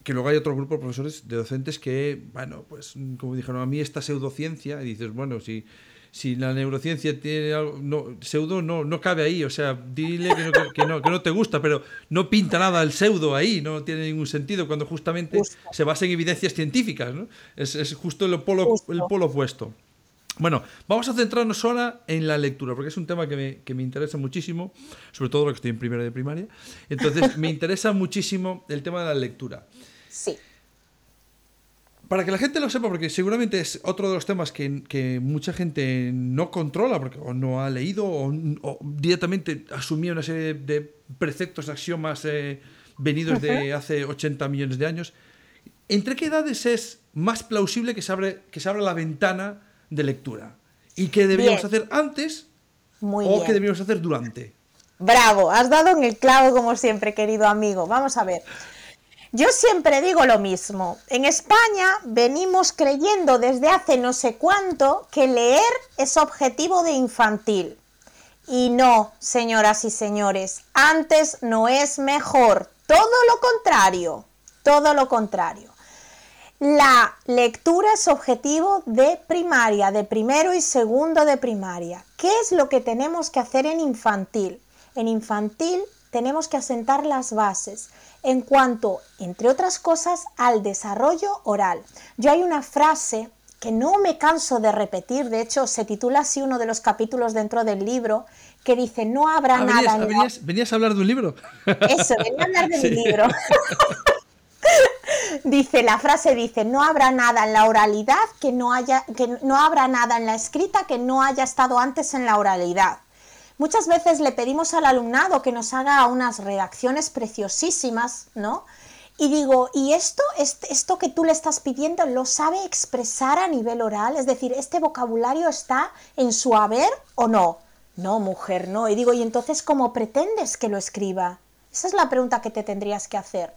Que luego hay otro grupo de profesores, de docentes que, bueno, pues como dijeron a mí esta pseudociencia, y dices, bueno, si si la neurociencia tiene algo, no, pseudo no, no cabe ahí, o sea, dile que no, que, no, que no te gusta, pero no pinta nada el pseudo ahí, no tiene ningún sentido cuando justamente se basa en evidencias científicas, ¿no? Es, es justo el polo, el polo opuesto. Bueno, vamos a centrarnos ahora en la lectura, porque es un tema que me, que me interesa muchísimo, sobre todo lo que estoy en primera de primaria. Entonces, me interesa muchísimo el tema de la lectura. Sí. Para que la gente lo sepa, porque seguramente es otro de los temas que, mucha gente no controla, porque o no ha leído o, directamente asumía una serie de preceptos, axiomas eh, venidos de hace 80 millones de años. ¿Entre qué edades es más plausible que se, abre, que se abra la ventana de lectura? ¿Y qué deberíamos hacer antes o qué deberíamos hacer durante? Bravo, has dado en el clavo como siempre, querido amigo. Vamos a ver. Yo siempre digo lo mismo. En España venimos creyendo desde hace no sé cuánto que leer es objetivo de infantil. Y no, señoras y señores, antes no es mejor. Todo lo contrario, todo lo contrario. La lectura es objetivo de primaria, de primero y segundo de primaria. ¿Qué es lo que tenemos que hacer en infantil? En infantil tenemos que asentar las bases en cuanto, entre otras cosas, al desarrollo oral. Yo hay una frase que no me canso de repetir, de hecho se titula así uno de los capítulos dentro del libro, que dice, no habrá ah, nada... Venías, a hablar de un libro? Eso, venía a hablar de un libro. dice, la frase dice, no habrá nada en la oralidad que no haya, que no habrá nada en la escrita que no haya estado antes en la oralidad. Muchas veces le pedimos al alumnado que nos haga unas redacciones preciosísimas, ¿no? Y digo, ¿y esto, esto que tú le estás pidiendo, lo sabe expresar a nivel oral? Es decir, ¿este vocabulario está en su haber o no? No, mujer, no. Y digo, ¿y entonces cómo pretendes que lo escriba? Esa es la pregunta que te tendrías que hacer.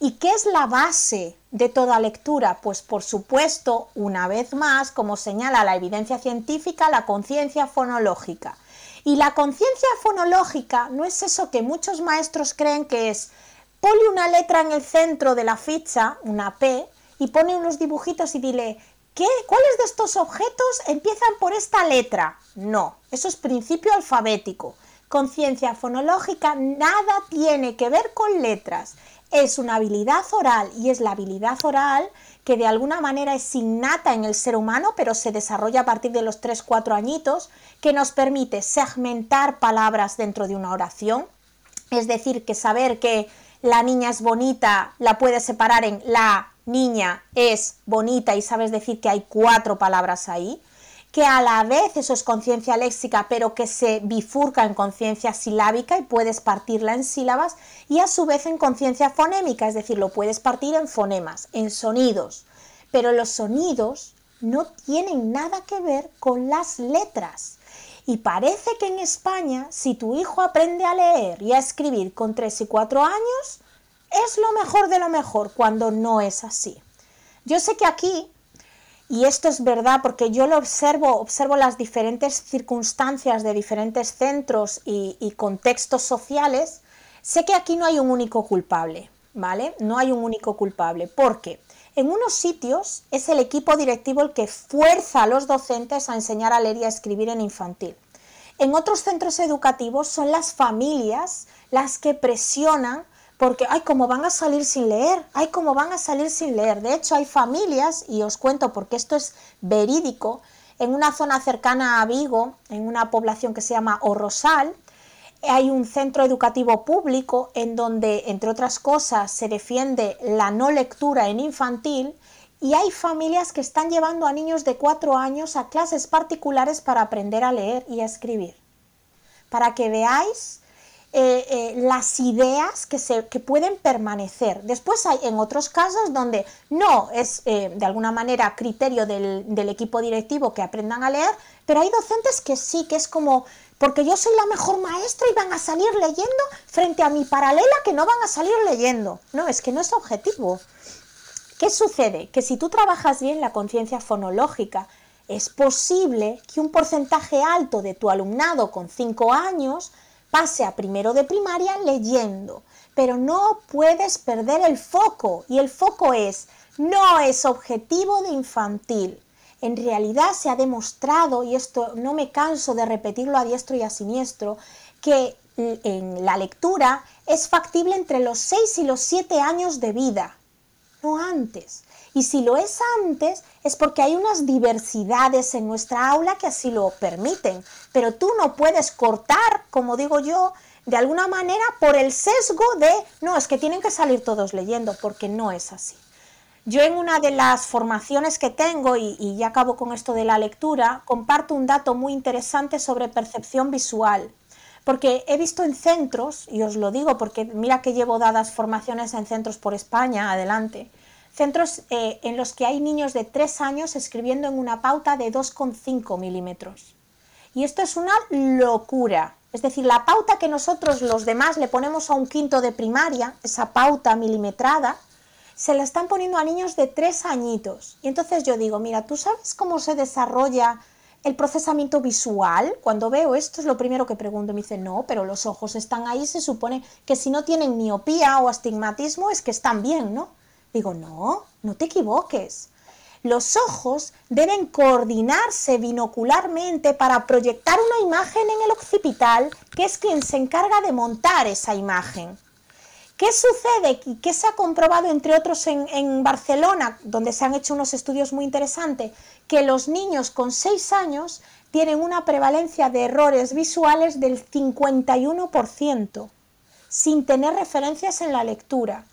¿Y qué es la base de toda lectura? Pues por supuesto, una vez más, como señala la evidencia científica, la conciencia fonológica. Y la conciencia fonológica no es eso que muchos maestros creen que es ponle una letra en el centro de la ficha, una P, y pone unos dibujitos y dile, ¿qué? ¿Cuáles de estos objetos empiezan por esta letra? No, eso es principio alfabético. Conciencia fonológica nada tiene que ver con letras. Es una habilidad oral y es la habilidad oral que de alguna manera es innata en el ser humano, pero se desarrolla a partir de los 3-4 añitos, que nos permite segmentar palabras dentro de una oración, es decir, que saber que la niña es bonita la puedes separar en la niña es bonita y sabes decir que hay cuatro palabras ahí, que a la vez eso es conciencia léxica, pero que se bifurca en conciencia silábica y puedes partirla en sílabas, y a su vez en conciencia fonémica, es decir, lo puedes partir en fonemas, en sonidos. Pero los sonidos no tienen nada que ver con las letras. Y parece que en España, si tu hijo aprende a leer y a escribir con 3 y 4 años, es lo mejor de lo mejor, cuando no es así. Yo sé que aquí y esto es verdad porque yo lo observo, observo las diferentes circunstancias de diferentes centros y, contextos sociales, sé que aquí no hay un único culpable, ¿vale? No hay un único culpable. ¿Por qué? En unos sitios es el equipo directivo el que fuerza a los docentes a enseñar a leer y a escribir en infantil. En otros centros educativos son las familias las que presionan porque, ay, cómo van a salir sin leer, ay, cómo van a salir sin leer. De hecho, hay familias, y os cuento porque esto es verídico, en una zona cercana a Vigo, en una población que se llama Orrosal, hay un centro educativo público en donde, entre otras cosas, se defiende la no lectura en infantil y hay familias que están llevando a niños de cuatro años a clases particulares para aprender a leer y a escribir. Para que veáis eh, eh, las ideas que, se, que pueden permanecer. Después hay en otros casos donde no es eh, de alguna manera criterio del, del equipo directivo que aprendan a leer, pero hay docentes que sí, que es como porque yo soy la mejor maestra y van a salir leyendo frente a mi paralela que no van a salir leyendo. No, es que no es objetivo. ¿Qué sucede? Que si tú trabajas bien la conciencia fonológica, es posible que un porcentaje alto de tu alumnado con 5 años pase a primero de primaria leyendo, pero no puedes perder el foco y el foco es, no es objetivo de infantil, en realidad se ha demostrado, y esto no me canso de repetirlo a diestro y a siniestro, que en la lectura es factible entre los 6 y los 7 años de vida, no antes. Y si lo es antes, es porque hay unas diversidades en nuestra aula que así lo permiten. Pero tú no puedes cortar, como digo yo, de alguna manera por el sesgo de, no, es que tienen que salir todos leyendo, porque no es así. Yo en una de las formaciones que tengo, y, ya acabo con esto de la lectura, comparto un dato muy interesante sobre percepción visual. Porque he visto en centros, y os lo digo porque mira que llevo dadas formaciones en centros por España, adelante, centros eh, en los que hay niños de 3 años escribiendo en una pauta de 2,5 milímetros. Y esto es una locura. Es decir, la pauta que nosotros los demás le ponemos a un quinto de primaria, esa pauta milimetrada, se la están poniendo a niños de tres añitos. Y entonces yo digo, mira, ¿tú sabes cómo se desarrolla el procesamiento visual? Cuando veo esto es lo primero que pregunto. Me dice, no, pero los ojos están ahí, se supone que si no tienen miopía o astigmatismo es que están bien, ¿no? Digo, no, no te equivoques. Los ojos deben coordinarse binocularmente para proyectar una imagen en el occipital, que es quien se encarga de montar esa imagen. ¿Qué sucede? ¿Qué se ha comprobado, entre otros, en, Barcelona, donde se han hecho unos estudios muy interesantes? Que los niños con 6 años tienen una prevalencia de errores visuales del 51%, sin tener referencias en la lectura.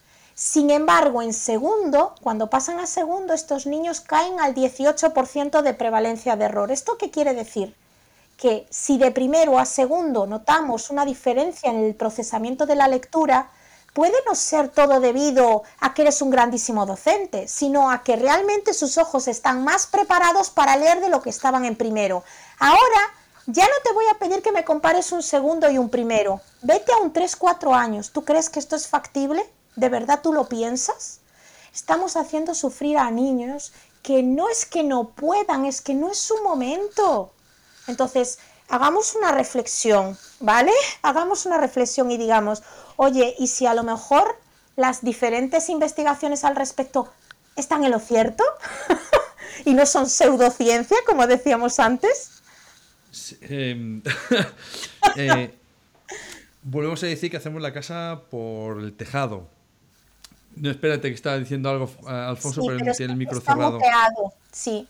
Sin embargo, en segundo, cuando pasan a segundo, estos niños caen al 18% de prevalencia de error. ¿Esto qué quiere decir? Que si de primero a segundo notamos una diferencia en el procesamiento de la lectura, puede no ser todo debido a que eres un grandísimo docente, sino a que realmente sus ojos están más preparados para leer de lo que estaban en primero. Ahora ya no te voy a pedir que me compares un segundo y un primero. Vete a un 3-4 años. ¿Tú crees que esto es factible? ¿De verdad tú lo piensas? Estamos haciendo sufrir a niños que no es que no puedan, es que no es su momento. Entonces, hagamos una reflexión, ¿vale? Hagamos una reflexión y digamos, oye, ¿y si a lo mejor las diferentes investigaciones al respecto están en lo cierto? y no son pseudociencia, como decíamos antes. Em, eh, volvemos a decir que hacemos la casa por el tejado. No, espérate, que estaba diciendo algo eh, Alfonso, pero, tiene el micro cerrado. Sí,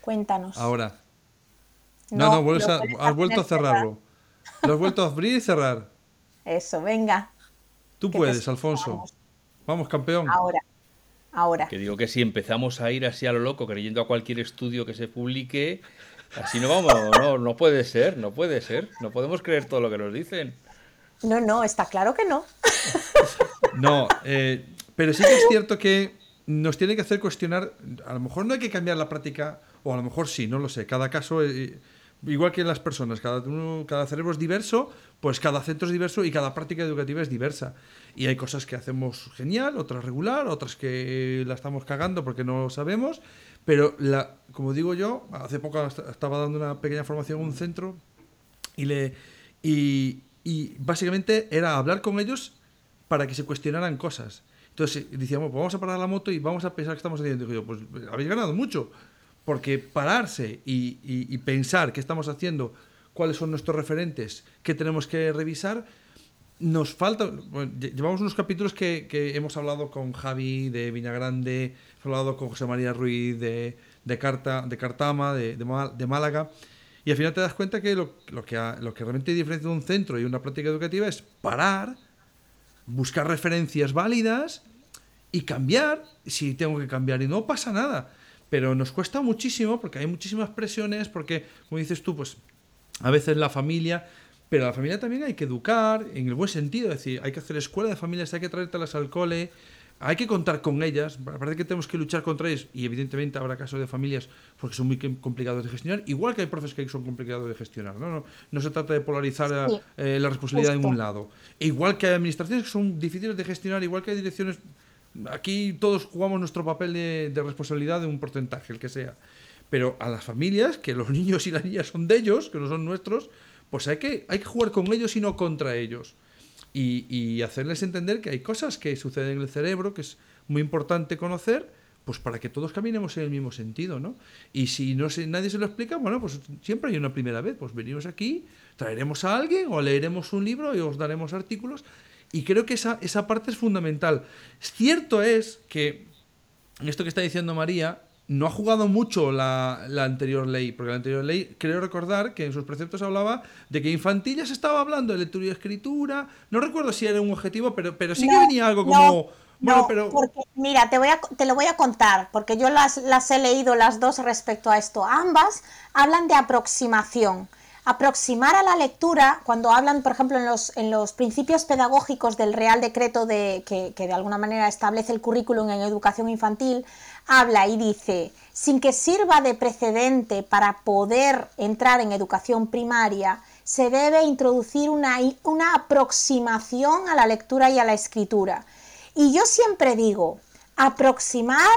cuéntanos. Ahora. No, no, has vuelto a cerrarlo. Lo has vuelto a abrir y cerrar. Eso, venga. Tú puedes, Alfonso. Vamos, campeón. Ahora. Ahora. Que digo que si empezamos a ir así a lo loco, creyendo a cualquier estudio que se publique, así no vamos, no, no puede ser, no puede ser. No podemos creer todo lo que nos dicen. No, no, está claro que no. No, eh, pero sí que es cierto que nos tiene que hacer cuestionar, a lo mejor no hay que cambiar la práctica, o a lo mejor sí, no lo sé, cada caso... Eh, igual que en las personas, cada, cada cerebro es diverso, pues cada centro es diverso y cada práctica educativa es diversa. Y hay cosas que hacemos genial, otras regular, otras que la estamos cagando porque no lo sabemos, Pero, como digo yo, hace poco estaba dando una pequeña formación en un centro y, le, y básicamente era hablar con ellos para que se cuestionaran cosas. Entonces decíamos, pues vamos a parar la moto y vamos a pensar qué estamos haciendo. Y digo yo, pues habéis ganado mucho, porque pararse y, y, pensar qué estamos haciendo, cuáles son nuestros referentes, qué tenemos que revisar, nos falta. llevamos unos capítulos que, que, hemos hablado con Javi de Viñagrande, hemos hablado con José María Ruiz de, de, Carta, de Cartama, de, de, Málaga. Y al final te das cuenta que lo, lo que lo que realmente diferencia de un centro y una práctica educativa es parar, buscar referencias válidas y cambiar si tengo que cambiar. Y no pasa nada. Pero nos cuesta muchísimo porque hay muchísimas presiones, porque, como dices tú, pues a veces la familia pero la familia también hay que educar, en el buen sentido, es decir, hay que hacer escuela de familias, hay que traértelas al cole, hay que contar con ellas, parece que tenemos que luchar contra ellas, y evidentemente habrá casos de familias porque son muy complicados de gestionar, igual que hay profes que son complicados de gestionar, no, no, no se trata de polarizar eh, la responsabilidad en un lado, e igual que hay administraciones que son difíciles de gestionar, igual que hay direcciones, aquí todos jugamos nuestro papel de, de responsabilidad de un porcentaje, el que sea, pero a las familias, que los niños y las niñas son de ellos, que no son nuestros, pues hay que, hay que jugar con ellos y no contra ellos. Y, hacerles entender que hay cosas que suceden en el cerebro que es muy importante conocer, pues para que todos caminemos en el mismo sentido, ¿no? Y si no nadie se lo explica, bueno, pues siempre hay una primera vez, pues venimos aquí, traeremos a alguien o leeremos un libro y os daremos artículos. Y creo que esa, esa parte es fundamental. Cierto es que, esto que está diciendo María, no ha jugado mucho la, anterior ley, porque la anterior ley, creo recordar que en sus preceptos hablaba de que infantil ya se estaba hablando de lectura y escritura. No recuerdo si era un objetivo, pero, pero sí que venía algo como. bueno, pero... mira, te, voy a, te lo voy a contar, porque yo las, las he leído las dos respecto a esto. Ambas hablan de aproximación aproximar a la lectura, cuando hablan, por ejemplo, en los, en los principios pedagógicos del Real Decreto de, que, que, de alguna manera establece el currículum en educación infantil, habla y dice, sin que sirva de precedente para poder entrar en educación primaria, se debe introducir una, una aproximación a la lectura y a la escritura. Y yo siempre digo, aproximar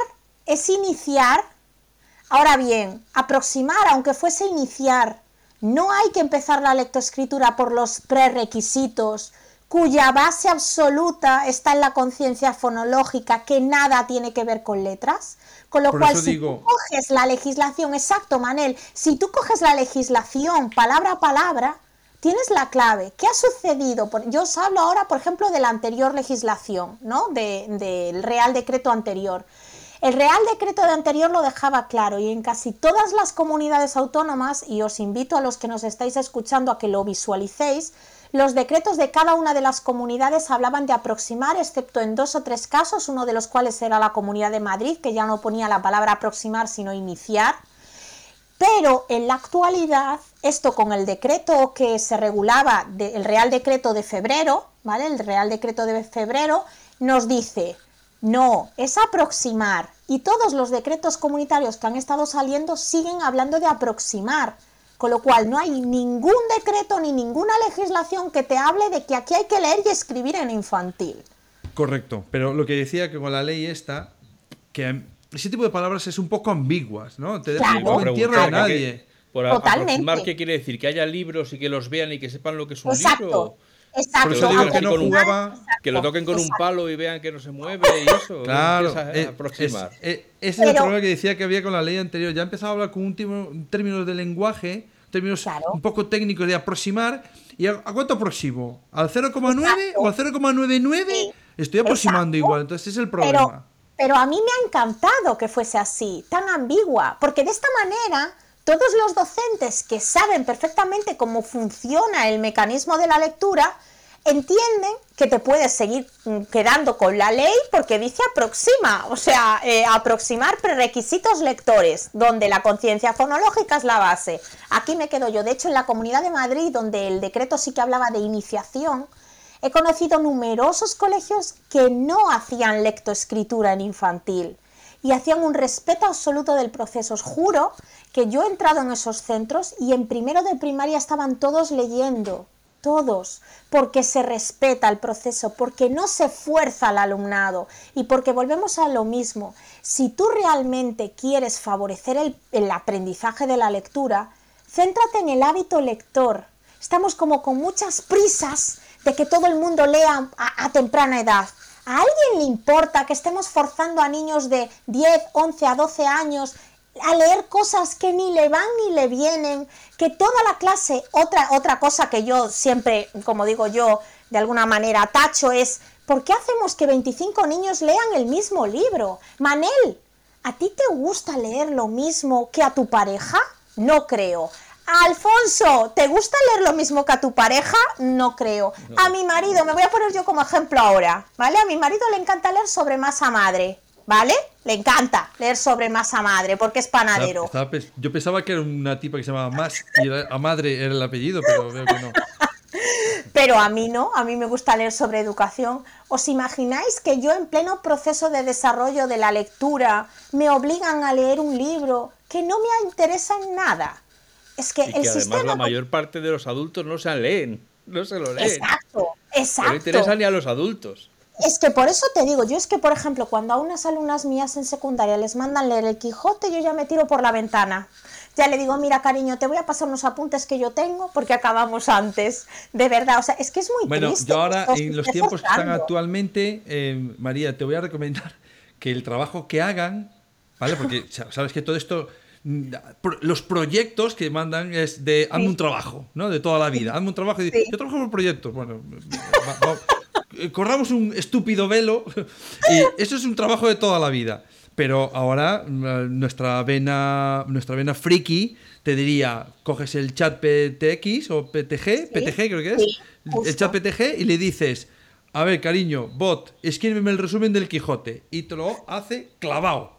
es iniciar. Ahora bien, aproximar, aunque fuese iniciar, no hay que empezar la lectoescritura por los prerequisitos, cuya base absoluta está en la conciencia fonológica, que nada tiene que ver con letras. Con lo cual, si tú coges la legislación, exacto, Manel, si tú coges la legislación palabra a palabra, tienes la clave. ¿Qué ha sucedido? Yo os hablo ahora, por ejemplo, de la anterior legislación, ¿no? del Real Decreto anterior. El Real Decreto de anterior lo dejaba claro y en casi todas las comunidades autónomas, y os invito a los que nos estáis escuchando a que lo visualicéis, los decretos de cada una de las comunidades hablaban de aproximar, excepto en dos o tres casos, uno de los cuales era la Comunidad de Madrid, que ya no ponía la palabra aproximar, sino iniciar. Pero en la actualidad, esto con el decreto que se regulaba, el Real Decreto de febrero, ¿vale? El Real Decreto de febrero nos dice, no, es aproximar. Y todos los decretos comunitarios que han estado saliendo siguen hablando de aproximar. Con lo cual no hay ningún decreto ni ninguna legislación que te hable de que aquí hay que leer y escribir en infantil. Correcto, pero lo que decía que con la ley esta, que ese tipo de palabras es un poco ambiguas, ¿no? Te deja en tierra de nadie. Por Totalmente. ¿qué quiere decir? ¿Que haya libros y que los vean y que sepan lo que es un libro? Exacto. que, no que, lo toquen con un palo y vean que no se mueve y eso. Claro. Eh, aproximar. ese es el problema que decía que había con la ley anterior. Ya empezaba a hablar con un, término de lenguaje términos un poco técnicos de aproximar. ¿Y a, cuánto aproximo? ¿Al 0,9 o al 0,99? Estoy aproximando igual, entonces ese es el problema. Pero, a mí me ha encantado que fuese así, tan ambigua, porque de esta manera todos los docentes que saben perfectamente cómo funciona el mecanismo de la lectura entienden que te puedes seguir mm, quedando con la ley porque dice aproxima, o sea, eh, aproximar prerequisitos lectores, donde la conciencia fonológica es la base. Aquí me quedo yo. De hecho, en la Comunidad de Madrid, donde el decreto sí que hablaba de iniciación, he conocido numerosos colegios que no hacían lectoescritura en infantil y hacían un respeto absoluto del proceso. Os juro que yo he entrado en esos centros y en primero de primaria estaban todos leyendo todos, porque se respeta el proceso, porque no se fuerza al alumnado y porque volvemos a lo mismo. Si tú realmente quieres favorecer el, aprendizaje de la lectura, céntrate en el hábito lector. Estamos como con muchas prisas de que todo el mundo lea a, temprana edad. ¿A alguien le importa que estemos forzando a niños de 10, 11 a 12 años a leer cosas que ni le van ni le vienen, que toda la clase, otra, otra cosa que yo siempre, como digo yo, de alguna manera tacho es, ¿por qué hacemos que 25 niños lean el mismo libro? Manel, ¿a ti te gusta leer lo mismo que a tu pareja? No creo. Alfonso, ¿te gusta leer lo mismo que a tu pareja? No creo. A mi marido, me voy a poner yo como ejemplo ahora, ¿vale? A mi marido le encanta leer sobre masa madre, ¿vale? Le encanta leer sobre masa madre porque es panadero. yo pensaba que era una tipa que se llamaba Más y a madre era el apellido, pero veo que no. Pero a mí no, a mí me gusta leer sobre educación. ¿Os imagináis que yo en pleno proceso de desarrollo de la lectura me obligan a leer un libro que no me interesa en nada? Es que, el además la mayor parte de los adultos no se leen, no se lo leen. Exacto, exacto. No interesa ni a los adultos. Es que por eso te digo, yo es que, por ejemplo, cuando a unas alumnas mías en secundaria les mandan leer el Quijote, yo ya me tiro por la ventana. Ya le digo, mira, cariño, te voy a pasar unos apuntes que yo tengo porque acabamos antes. De verdad, o sea, es que es muy bueno, Bueno, yo ahora, en los tiempos que están actualmente, eh, María, te voy a recomendar que el trabajo que hagan, ¿vale? Porque sabes que todo esto los proyectos que mandan es de hazme un trabajo, ¿no? De toda la vida. Hazme un trabajo y yo trabajo por proyectos. Bueno, corramos un estúpido velo y eso es un trabajo de toda la vida. Pero ahora nuestra vena, nuestra vena friki te diría, coges el chat PTX o PTG, PTG creo que es, el chat PTG y le dices, a ver cariño, bot, escríbeme el resumen del Quijote y te lo hace clavado.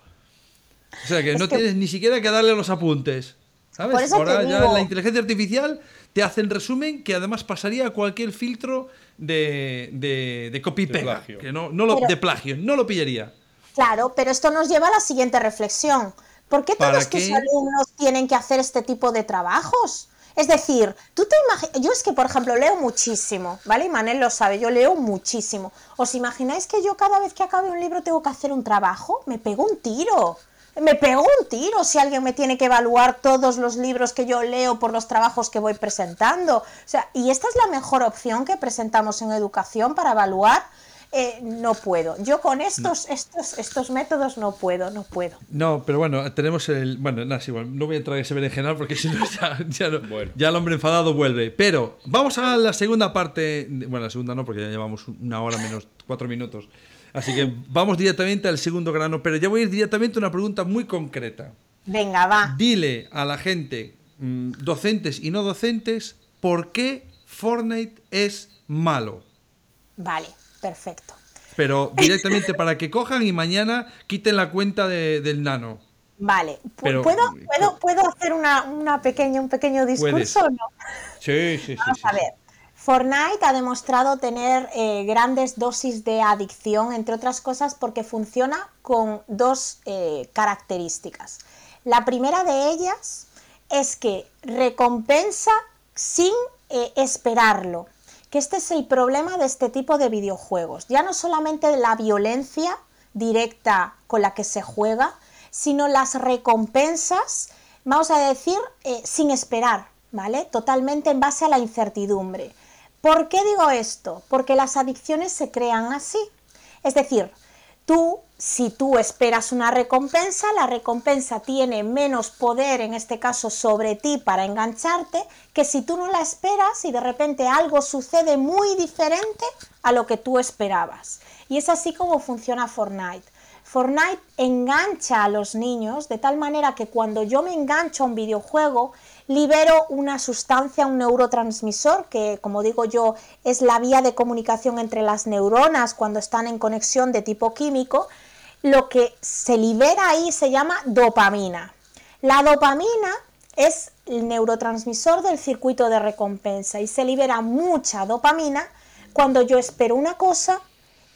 O sea que no tienes ni siquiera que darle los apuntes. ¿Sabes? Ahora ya la inteligencia artificial te hace el resumen que además pasaría a cualquier filtro de, de, copy pega. Que no, no lo, de plagio, no lo pillaría. Claro, pero esto nos lleva a la siguiente reflexión. ¿Por qué todos tus alumnos tienen que hacer este tipo de trabajos? Es decir, tú te imaginas, yo es que por ejemplo leo muchísimo, ¿vale? Y Manel lo sabe, yo leo muchísimo. ¿Os imagináis que yo cada vez que acabe un libro tengo que hacer un trabajo? Me pego un tiro me pego un tiro si alguien me tiene que evaluar todos los libros que yo leo por los trabajos que voy presentando. O sea, y esta es la mejor opción que presentamos en educación para evaluar. Eh, no puedo. Yo con estos, estos, estos métodos no puedo, no puedo. No, pero bueno, tenemos el. Bueno, nada, igual, no voy a entrar en ese berenjenal porque si no, ya, ya, el hombre enfadado vuelve. Pero vamos a la segunda parte. Bueno, la segunda no, porque ya llevamos una hora menos cuatro minutos. Así que vamos directamente al segundo grano, pero ya voy a ir directamente a una pregunta muy concreta. Venga, va. Dile a la gente, mm, docentes y no docentes, por qué Fortnite es malo. Vale, perfecto. Pero directamente para que cojan y mañana quiten la cuenta del nano. Vale, ¿Puedo, ¿puedo, ¿puedo hacer una, pequeña, un pequeño discurso o no? Sí, sí, sí. Vamos a ver. Fortnite ha demostrado tener eh, grandes dosis de adicción, entre otras cosas porque funciona con dos eh, características. La primera de ellas es que recompensa sin eh, esperarlo, que este es el problema de este tipo de videojuegos. Ya no solamente la violencia directa con la que se juega, sino las recompensas, vamos a decir, sin esperar, ¿vale? Totalmente en base a la incertidumbre. ¿Por qué digo esto? Porque las adicciones se crean así. Es decir, tú, si tú esperas una recompensa, la recompensa tiene menos poder, en este caso, sobre ti para engancharte, que si tú no la esperas y de repente algo sucede muy diferente a lo que tú esperabas. Y es así como funciona Fortnite. Fortnite engancha a los niños de tal manera que cuando yo me engancho a un videojuego, libero una sustancia, un neurotransmisor, que como digo yo es la vía de comunicación entre las neuronas cuando están en conexión de tipo químico, lo que se libera ahí se llama dopamina. La dopamina es el neurotransmisor del circuito de recompensa y se libera mucha dopamina cuando yo espero una cosa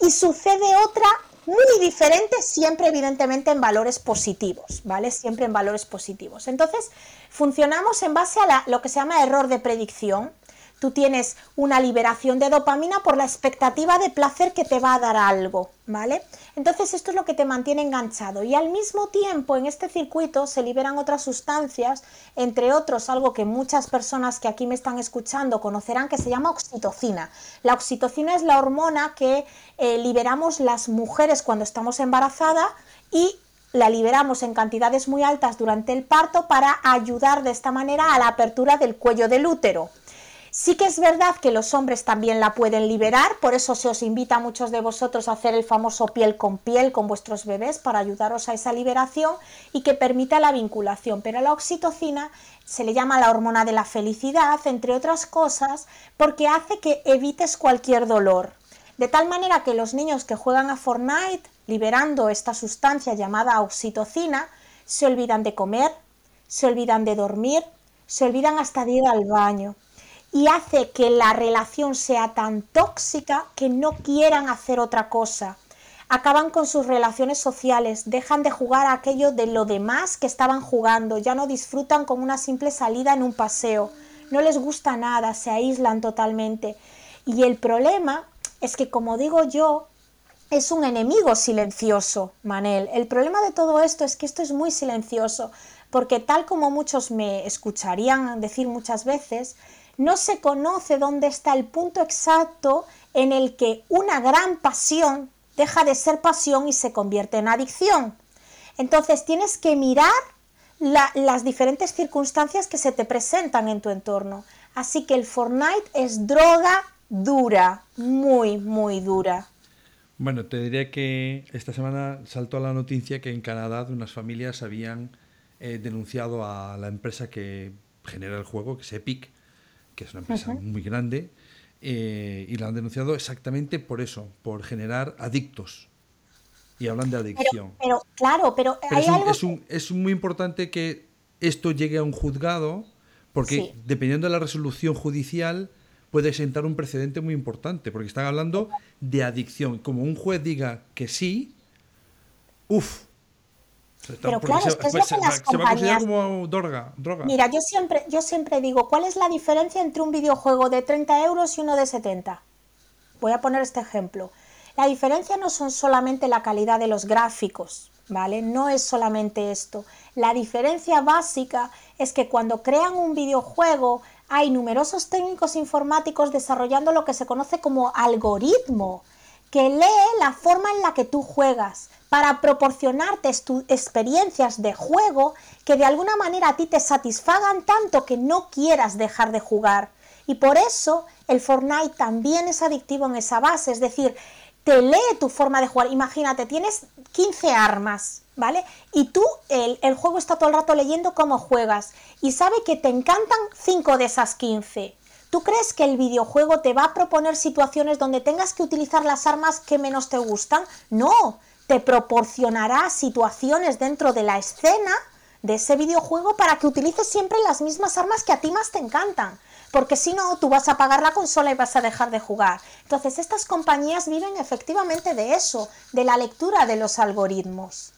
y sucede otra muy diferente, siempre evidentemente en valores positivos, ¿vale? Siempre en valores positivos. Entonces, funcionamos en base a lo que se llama error de predicción. Tú tienes una liberación de dopamina por la expectativa de placer que te va a dar algo, ¿vale? Entonces esto es lo que te mantiene enganchado y al mismo tiempo en este circuito se liberan otras sustancias, entre otros algo que muchas personas que aquí me están escuchando conocerán que se llama oxitocina. La oxitocina es la hormona que eh, liberamos las mujeres cuando estamos embarazadas y la liberamos en cantidades muy altas durante el parto para ayudar de esta manera a la apertura del cuello del útero. Sí que es verdad que los hombres también la pueden liberar, por eso se os invita a muchos de vosotros a hacer el famoso piel con piel con vuestros bebés para ayudaros a esa liberación y que permita la vinculación. Pero la oxitocina se le llama la hormona de la felicidad, entre otras cosas, porque hace que evites cualquier dolor. De tal manera que los niños que juegan a Fortnite, liberando esta sustancia llamada oxitocina, se olvidan de comer, se olvidan de dormir, se olvidan hasta de ir al baño y hace que la relación sea tan tóxica que no quieran hacer otra cosa. Acaban con sus relaciones sociales, dejan de jugar a aquello de lo demás que estaban jugando, ya no disfrutan con una simple salida en un paseo, no les gusta nada, se aíslan totalmente. Y el problema es que, como digo yo, es un enemigo silencioso, Manel. El problema de todo esto es que esto es muy silencioso, porque tal como muchos me escucharían decir muchas veces, no se conoce dónde está el punto exacto en el que una gran pasión deja de ser pasión y se convierte en adicción. Entonces tienes que mirar las diferentes circunstancias que se te presentan en tu entorno. Así que el Fortnite es droga dura, muy, muy dura. Bueno, te diría que esta semana saltó la noticia que en Canadá unas familias habían eh, denunciado a la empresa que genera el juego, que es Epic, que es una empresa muy grande, eh, y la han denunciado exactamente por eso, por generar adictos. Y hablan de adicción. Pero, claro, pero, es, muy importante que esto llegue a un juzgado, porque dependiendo de la resolución judicial, puede sentar un precedente muy importante, porque están hablando de adicción. Como un juez diga que sí, uff, pero claro, es que es lo que las compañías... como droga, droga. Mira, yo siempre, yo siempre digo, ¿cuál es la diferencia entre un videojuego de 30 euros y uno de 70? Voy a poner este ejemplo. La diferencia no son solamente la calidad de los gráficos, ¿vale? No es solamente esto. La diferencia básica es que cuando crean un videojuego hay numerosos técnicos informáticos desarrollando lo que se conoce como algoritmo, que lee la forma en la que tú juegas para proporcionarte experiencias de juego que de alguna manera a ti te satisfagan tanto que no quieras dejar de jugar. Y por eso el Fortnite también es adictivo en esa base, es decir, te lee tu forma de jugar. Imagínate, tienes 15 armas, ¿vale? Y tú, el, el juego está todo el rato leyendo cómo juegas y sabe que te encantan 5 de esas 15. ¿Tú crees que el videojuego te va a proponer situaciones donde tengas que utilizar las armas que menos te gustan? No, te proporcionará situaciones dentro de la escena de ese videojuego para que utilices siempre las mismas armas que a ti más te encantan. Porque si no, tú vas a apagar la consola y vas a dejar de jugar. Entonces, estas compañías viven efectivamente de eso, de la lectura de los algoritmos.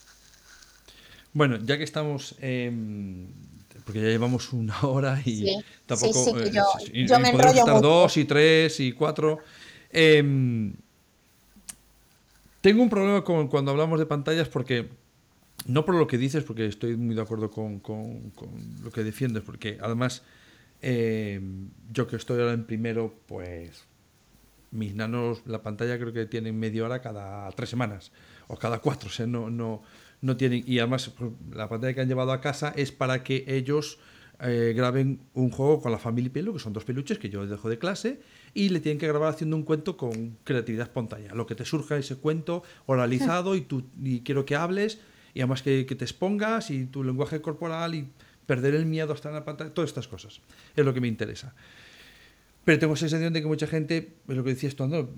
Bueno, ya que estamos, em, porque ya llevamos una hora y tampoco... Sí, sí, yo, yo me enrollo estar dos y tres y cuatro. Eh, tengo un problema con cuando hablamos de pantallas porque, no por lo que dices, porque estoy muy de acuerdo con, lo que defiendes, porque además eh, yo que estoy ahora en primero, pues mis nanos, la pantalla creo que tienen media hora cada tres semanas o cada cuatro, no, no, no tienen, y además pues, la pantalla que han llevado a casa es para que ellos eh, graben un juego con la familia Pelo, que son dos peluches que yo dejo de clase, y le tienen que grabar haciendo un cuento con creatividad espontánea. Lo que te surja ese cuento oralizado y, tú, y quiero que hables y además que, te expongas y tu lenguaje corporal y perder el miedo hasta en la pantalla, todas estas cosas. Es lo que me interesa. Pero tengo la sensación de que mucha gente, es lo que decías tú, ¿no?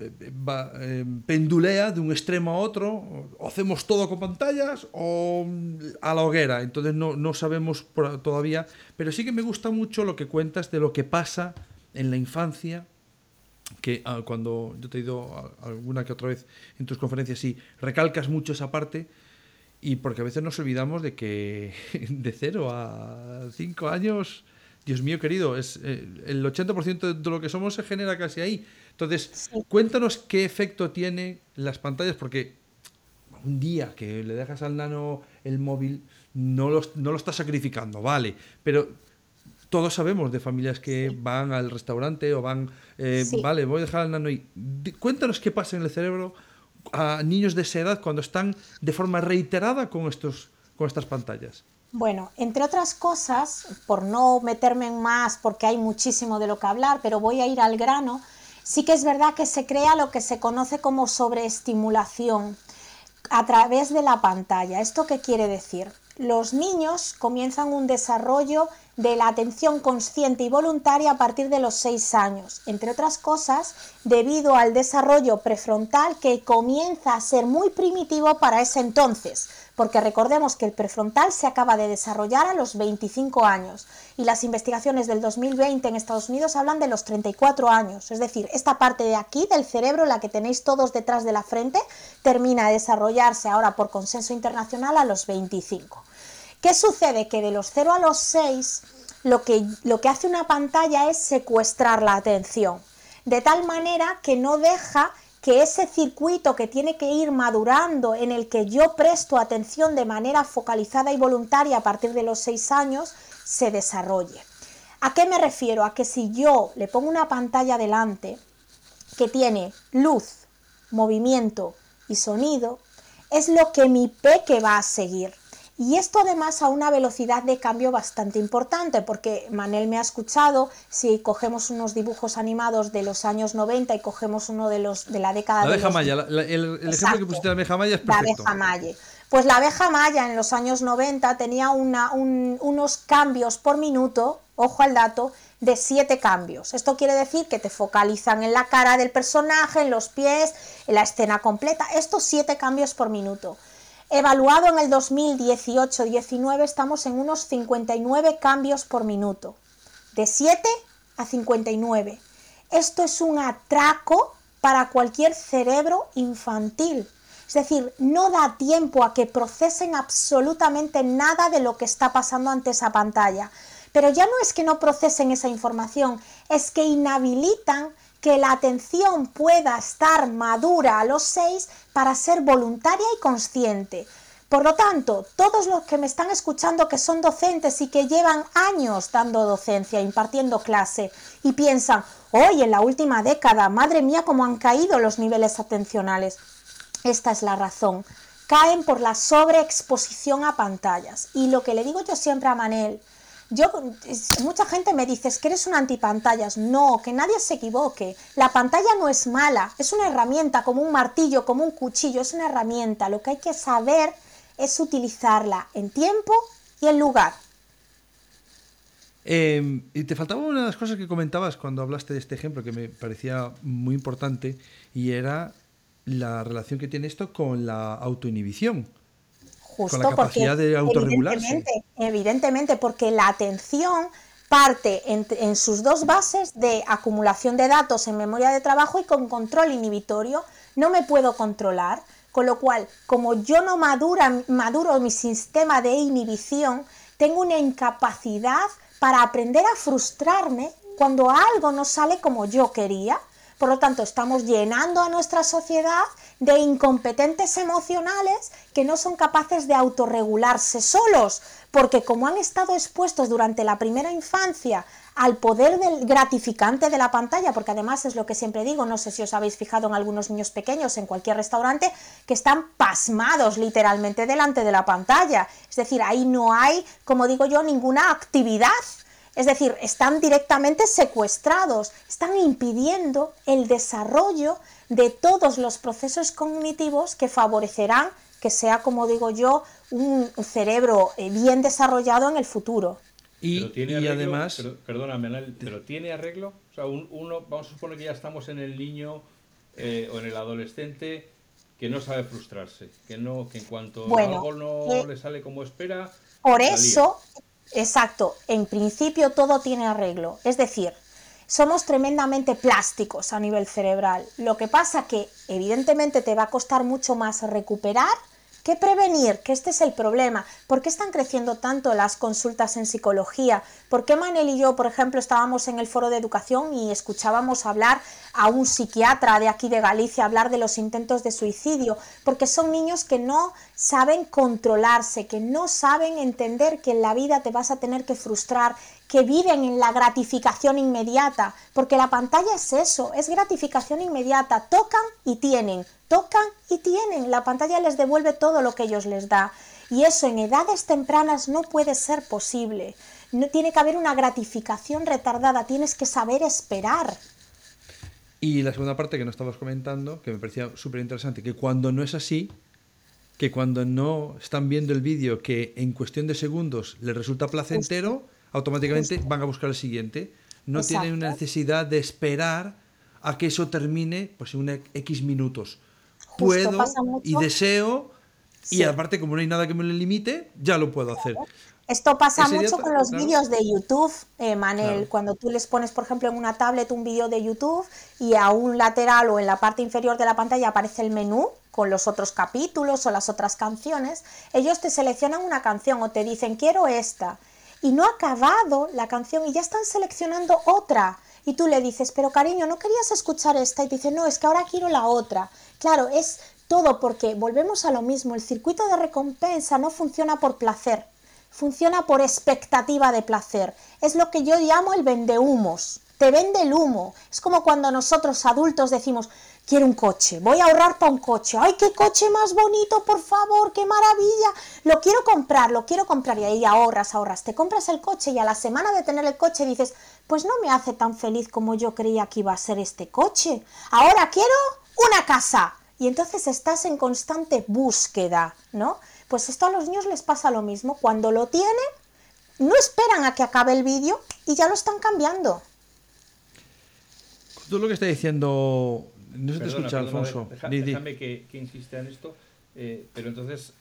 Va, eh, pendulea de un extremo a otro, o hacemos todo con pantallas o a la hoguera. Entonces no, no sabemos todavía, pero sí que me gusta mucho lo que cuentas de lo que pasa en la infancia que ah, cuando yo te he ido alguna que otra vez en tus conferencias y recalcas mucho esa parte y porque a veces nos olvidamos de que de cero a cinco años Dios mío querido, es eh, el 80% de lo que somos se genera casi ahí. Entonces, cuéntanos qué efecto tienen las pantallas, porque un día que le dejas al nano el móvil, no lo, no lo estás sacrificando, vale, pero todos sabemos de familias que van al restaurante o van, eh, vale, voy a dejar al nano y cuéntanos qué pasa en el cerebro a niños de esa edad cuando están de forma reiterada con, estos, con estas pantallas. Bueno, entre otras cosas, por no meterme en más, porque hay muchísimo de lo que hablar, pero voy a ir al grano, sí que es verdad que se crea lo que se conoce como sobreestimulación a través de la pantalla. ¿Esto qué quiere decir? Los niños comienzan un desarrollo de la atención consciente y voluntaria a partir de los 6 años, entre otras cosas debido al desarrollo prefrontal que comienza a ser muy primitivo para ese entonces, porque recordemos que el prefrontal se acaba de desarrollar a los 25 años y las investigaciones del 2020 en Estados Unidos hablan de los 34 años, es decir, esta parte de aquí del cerebro, la que tenéis todos detrás de la frente, termina de desarrollarse ahora por consenso internacional a los 25. ¿Qué sucede? Que de los 0 a los 6 lo que, lo que hace una pantalla es secuestrar la atención, de tal manera que no deja que ese circuito que tiene que ir madurando, en el que yo presto atención de manera focalizada y voluntaria a partir de los 6 años, se desarrolle. ¿A qué me refiero? A que si yo le pongo una pantalla delante que tiene luz, movimiento y sonido, es lo que mi peque va a seguir. Y esto además a una velocidad de cambio bastante importante, porque Manel me ha escuchado, si cogemos unos dibujos animados de los años 90 y cogemos uno de los de la década la de abeja maya, el, ejemplo que pusiste de la abeja maya es perfecto. La abeja maya. Pues la abeja maya en los años 90 tenía una, unos cambios por minuto, ojo al dato, de siete cambios. Esto quiere decir que te focalizan en la cara del personaje, en los pies, en la escena completa. Estos siete cambios por minuto. Evaluado en el 2018-19 estamos en unos 59 cambios por minuto, de 7 a 59. Esto es un atraco para cualquier cerebro infantil. Es decir, no da tiempo a que procesen absolutamente nada de lo que está pasando ante esa pantalla. Pero ya no es que no procesen esa información, es que inhabilitan que la atención pueda estar madura a los seis para ser voluntaria y consciente. Por lo tanto, todos los que me están escuchando que son docentes y que llevan años dando docencia, impartiendo clase, y piensan, hoy en la última década, madre mía, cómo han caído los niveles atencionales. Esta es la razón. Caen por la sobreexposición a pantallas. Y lo que le digo yo siempre a Manel, yo, mucha gente me dice, es que eres un antipantallas. No, que nadie se equivoque. La pantalla no es mala, es una herramienta, como un martillo, como un cuchillo, es una herramienta. Lo que hay que saber es utilizarla en tiempo y en lugar. Em, y te faltaba una de las cosas que comentabas cuando hablaste de este ejemplo que me parecía muy importante y era la relación que tiene esto con la autoinhibición. Justo con la capacidad de autorregularse. Evidentemente, evidentemente, porque la atención parte en, sus dos bases de acumulación de datos en memoria de trabajo y con control inhibitorio. No me puedo controlar, con lo cual, como yo no madura, maduro mi sistema de inhibición, tengo una incapacidad para aprender a frustrarme cuando algo no sale como yo quería. Por lo tanto, estamos llenando a nuestra sociedad de incompetentes emocionales que no son capaces de autorregularse solos, porque como han estado expuestos durante la primera infancia al poder del gratificante de la pantalla, porque además es lo que siempre digo, no sé si os habéis fijado en algunos niños pequeños en cualquier restaurante, que están pasmados literalmente delante de la pantalla. Es decir, ahí no hay, como digo yo, ninguna actividad es decir, están directamente secuestrados, están impidiendo el desarrollo de todos los procesos cognitivos que favorecerán que sea, como digo yo, un cerebro eh, bien desarrollado en el futuro. Y, además... perdóname, pero ¿tiene arreglo? O sea, uno, vamos a suponer que ya estamos en el niño eh, o en el adolescente que no sabe frustrarse, que no que en cuanto algo no eh, le sale como espera... Por eso, exacto, en principio todo tiene arreglo. Es decir, somos tremendamente plásticos a nivel cerebral. Lo que pasa que evidentemente te va a costar mucho más recuperar ¿Qué prevenir? Que este es el problema. ¿Por qué están creciendo tanto las consultas en psicología? ¿Por qué Manel y yo, por ejemplo, estábamos en el foro de educación y escuchábamos hablar a un psiquiatra de aquí de Galicia hablar de los intentos de suicidio? Porque son niños que no saben controlarse, que no saben entender que en la vida te vas a tener que frustrar, que viven en la gratificación inmediata, porque la pantalla es eso, es gratificación inmediata, tocan y tienen, tocan y tienen, la pantalla les devuelve todo lo que ellos les da. Y eso en edades tempranas no puede ser posible. No tiene que haber una gratificación retardada, tienes que saber esperar. Y la segunda parte que no estabas comentando, que me parecía súper interesante, que cuando no es así, que cuando no están viendo el vídeo que en cuestión de segundos les resulta placentero, automáticamente van a buscar el siguiente. No tienen una necesidad de esperar a que eso termine pues, en X minutos. Puedo y deseo, y aparte, como no hay nada que me lo limite, ya lo puedo hacer. Esto pasa mucho con los vídeos de YouTube, eh, Manel. Cuando tú les pones, por ejemplo, en una tablet un vídeo de YouTube y a un lateral o en la parte inferior de la pantalla aparece el menú con los otros capítulos o las otras canciones, ellos te seleccionan una canción o te dicen quiero esta y no ha acabado la canción y ya están seleccionando otra. Y tú le dices, pero cariño, ¿no querías escuchar esta? Y te dice, no, es que ahora quiero la otra. Claro, es todo porque volvemos a lo mismo. El circuito de recompensa no funciona por placer, funciona por expectativa de placer. Es lo que yo llamo el vendehumos. Te vende el humo. Es como cuando nosotros adultos decimos, quiero un coche, voy a ahorrar para un coche, ay, qué coche más bonito, por favor, qué maravilla, lo quiero comprar, lo quiero comprar y ahí ahorras, ahorras, te compras el coche y a la semana de tener el coche dices, pues no me hace tan feliz como yo creía que iba a ser este coche, ahora quiero una casa y entonces estás en constante búsqueda, ¿no? Pues esto a los niños les pasa lo mismo, cuando lo tienen, no esperan a que acabe el vídeo y ya lo están cambiando. Tú lo que está diciendo no se te escucha, Alfonso. déjame que, insista en esto, eh, pero entonces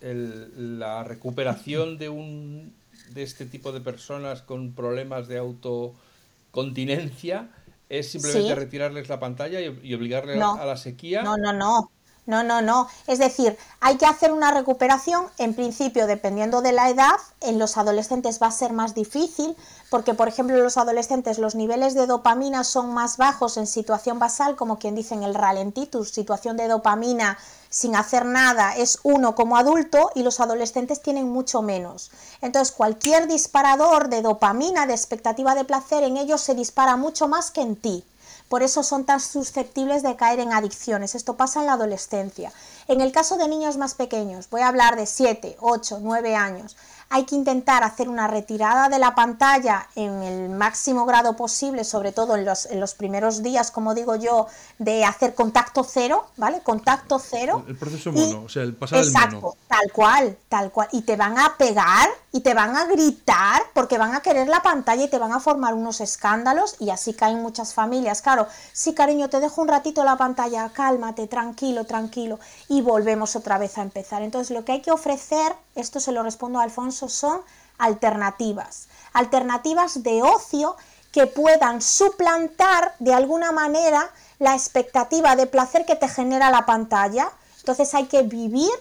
la recuperación de un de este tipo de personas con problemas de autocontinencia es simplemente retirarles la pantalla y, obligarles a la sequía. No, no, no. No, no, no. Es decir, hay que hacer una recuperación, en principio, dependiendo de la edad, en los adolescentes va a ser más difícil, porque, por ejemplo, en los adolescentes los niveles de dopamina son más bajos en situación basal, como quien dice en el ralentitus, situación de dopamina sin hacer nada es uno como adulto y los adolescentes tienen mucho menos. Entonces, cualquier disparador de dopamina, de expectativa de placer, en ellos se dispara mucho más que en ti. Por eso son tan susceptibles de caer en adicciones. Esto pasa en la adolescencia. En el caso de niños más pequeños, voy a hablar de 7, 8, 9 años, hay que intentar hacer una retirada de la pantalla en el máximo grado posible, sobre todo en los, en los primeros días, como digo yo, de hacer contacto cero, ¿vale? Contacto cero. El proceso mono, o sea, el pasar exacto, mono. tal cual, tal cual. Y te van a pegar y te van a gritar porque van a querer la pantalla y te van a formar unos escándalos y así caen muchas familias. Claro, sí, cariño, te dejo un ratito la pantalla, cálmate, tranquilo, tranquilo. Y volvemos otra vez a empezar. Entonces, lo que hay que ofrecer, esto se lo respondo a Alfonso, son alternativas, alternativas de ocio que puedan suplantar de alguna manera la expectativa de placer que te genera la pantalla. Entonces hay que vivir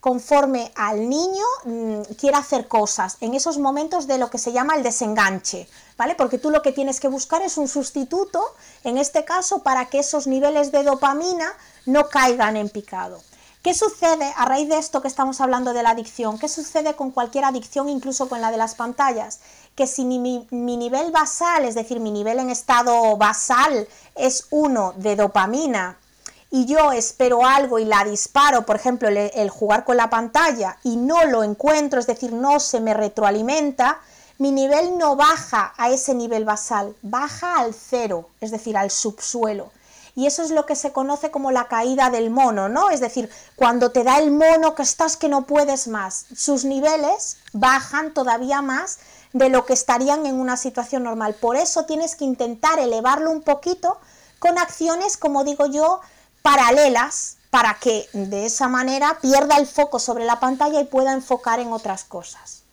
conforme al niño mm, quiera hacer cosas, en esos momentos de lo que se llama el desenganche, ¿vale? Porque tú lo que tienes que buscar es un sustituto, en este caso, para que esos niveles de dopamina no caigan en picado. ¿Qué sucede a raíz de esto que estamos hablando de la adicción? ¿Qué sucede con cualquier adicción, incluso con la de las pantallas? Que si mi, nivel basal, es decir, mi nivel en estado basal es uno de dopamina y yo espero algo y la disparo, por ejemplo, el, jugar con la pantalla y no lo encuentro, es decir, no se me retroalimenta, mi nivel no baja a ese nivel basal, baja al cero, es decir, al subsuelo y eso es lo que se conoce como la caída del mono, ¿no? Es decir, cuando te da el mono que estás que no puedes más, sus niveles bajan todavía más de lo que estarían en una situación normal. Por eso tienes que intentar elevarlo un poquito con acciones, como digo yo, paralelas para que de esa manera pierda el foco sobre la pantalla y pueda enfocar en otras cosas.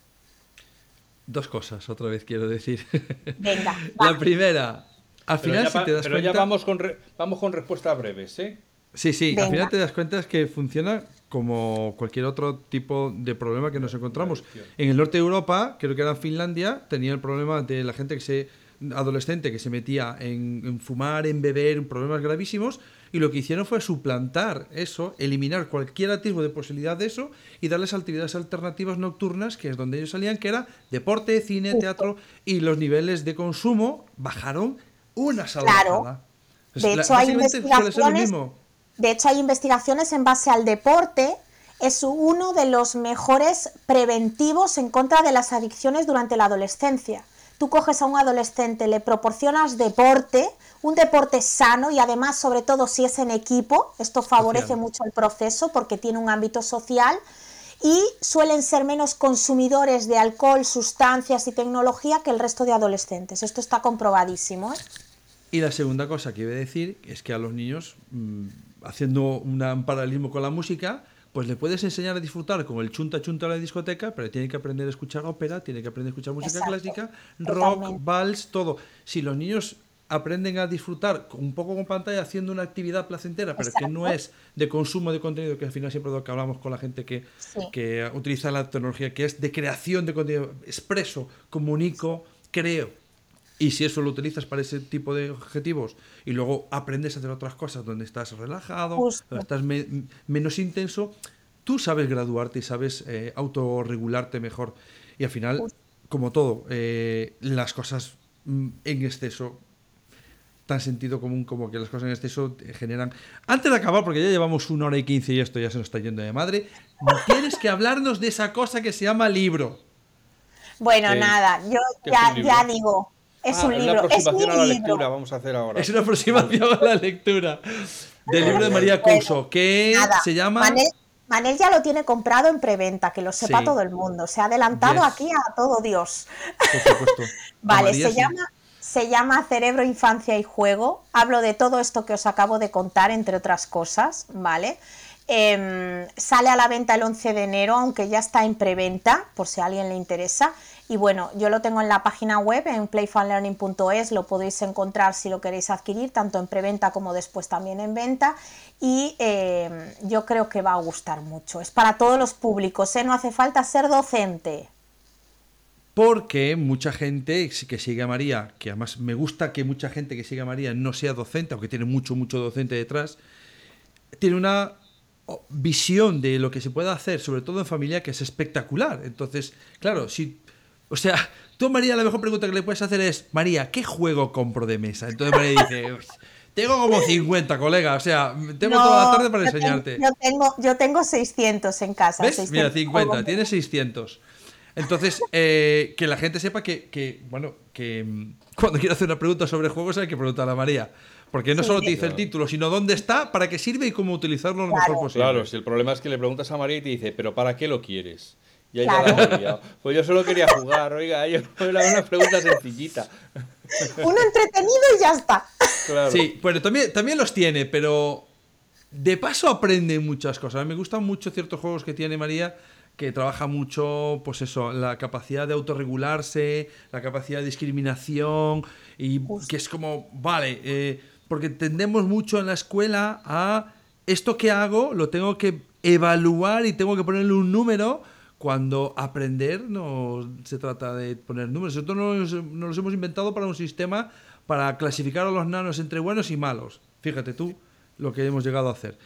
Dos cosas, otra vez quiero decir. Venga. La primera, al final, pero ya, si te das pero ya vamos con, vamos con respuestas breves, ¿eh? Sí, sí, al final te das cuenta es que funciona como cualquier otro tipo de problema que nos encontramos. En el norte de Europa, creo que era en Finlandia, tenía el problema de la gente que se adolescente que se metía en, fumar, en beber, en problemas gravísimos, y lo que hicieron fue suplantar eso, eliminar cualquier atisbo de posibilidad de eso y darles actividades alternativas nocturnas, que es donde ellos salían, que era deporte, cine, teatro, y los niveles de consumo bajaron una salvajada. De hecho, hay investigaciones, de hecho, hay investigaciones en base al deporte. Es uno de los mejores preventivos en contra de las adicciones durante la adolescencia. Tú coges a un adolescente, le proporcionas deporte, un deporte sano y además, sobre todo si es en equipo, esto favorece mucho el proceso porque tiene un ámbito social y suelen ser menos consumidores de alcohol, sustancias y tecnología que el resto de adolescentes. Esto está comprobadísimo. ¿eh? Y la segunda cosa que iba a decir es que a los niños, mm, haciendo un paralelismo con la música, pues le puedes enseñar a disfrutar con el chunta chunta de la discoteca, pero tiene que aprender a escuchar ópera, tiene que aprender a escuchar música clásica, rock, vals, todo. Si los niños aprenden a disfrutar un poco con pantalla haciendo una actividad placentera, pero que no es de consumo de contenido, que al final siempre lo que hablamos con la gente que, que utiliza la tecnología, que es de creación de contenido, expreso, comunico, creo y si eso lo utilizas para ese tipo de objetivos y luego aprendes a hacer otras cosas donde estás relajado, donde estás menos intenso, tú sabes graduarte y sabes eh, autorregularte mejor. Y al final, como todo, eh, las cosas mm, en exceso, tan sentido común como que las cosas en exceso generan... Antes de acabar, porque ya llevamos una hora y quince y esto ya se nos está yendo de madre, tienes que hablarnos de esa cosa que se llama libro. Bueno, eh, nada, yo ya, ya digo, es ah, un libro. Una aproximación a la lectura, vamos a hacer ahora. Es una aproximación a la lectura del libro de María Couso, que se llama. Manel, ya lo tiene comprado en preventa, que lo sepa todo el mundo. Se ha adelantado aquí a todo Dios. Por supuesto. vale, se llama. Se llama Cerebro, Infancia y Juego. Hablo de todo esto que os acabo de contar, entre otras cosas, ¿vale? Em, sale a la venta el 11 de enero, aunque ya está en preventa, por si a alguien le interesa. Y bueno, yo lo tengo en la página web, en playfunlearning.es, lo podéis encontrar si lo queréis adquirir, tanto en preventa como después también en venta. Y eh, yo creo que va a gustar mucho. Es para todos los públicos, ¿eh? no hace falta ser docente. Porque mucha gente que sigue a María, que además me gusta que mucha gente que sigue a María no sea docente, aunque tiene mucho, mucho docente detrás, tiene una visión de lo que se puede hacer, sobre todo en familia, que es espectacular. Entonces, claro, si o sea, tú, María, la mejor pregunta que le puedes hacer es, María, ¿qué juego compro de mesa? Entonces María dice, tengo como 50, colega, o sea, tengo toda la tarde para enseñarte. yo, tengo, yo tengo 600 en casa. ¿Ves? Mira, 50, tienes 600. Entonces, eh, que la gente sepa que, bueno, que mm, cuando quiero hacer una pregunta sobre juegos hay que preguntar a María. Porque no solo te dice el título, sino dónde está, para qué sirve y cómo utilizarlo lo mejor posible. Claro, si el problema es que le preguntas a María y te dice, pero ¿para qué lo quieres? Y ahí claro. Pues yo solo quería jugar, oiga, yo era una pregunta sencillita. Uno entretenido y ya está. Sí, bueno, también, también los tiene, pero de paso aprende muchas cosas. A mí me gustan mucho ciertos juegos que tiene María, que trabaja mucho, pues eso, la capacidad de autorregularse, la capacidad de discriminación, y que es como, vale, eh, porque tendemos mucho en la escuela a esto que hago lo tengo que evaluar y tengo que ponerle un número cuando aprender no se trata de poner números. Nosotros nos, nos los hemos inventado para un sistema para clasificar a los nanos entre buenos y malos. Fíjate tú lo que hemos llegado a hacer.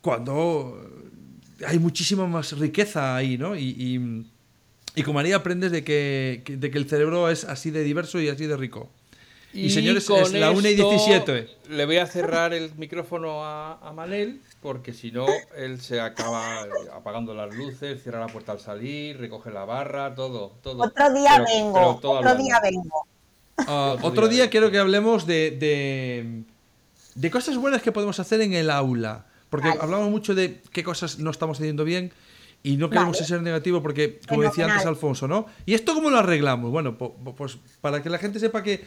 Cuando hay muchísima más riqueza ahí, ¿no? Y, y, con María aprendes de que, de que el cerebro es así de diverso y así de rico. Y, señores, es la 1 y 17. Le voy a cerrar el micrófono a, a Manel, porque si no, él se acaba apagando las luces, cierra la puerta al salir, recoge la barra, todo. todo. Otro día vengo, otro día vengo. Ah, otro, día, quiero que hablemos de, de, cosas buenas que podemos hacer en el aula. Porque hablamos mucho de qué cosas no estamos haciendo bien y no queremos ser negativo porque, como decía antes Alfonso, ¿no? ¿Y esto cómo lo arreglamos? Bueno, pues para que la gente sepa que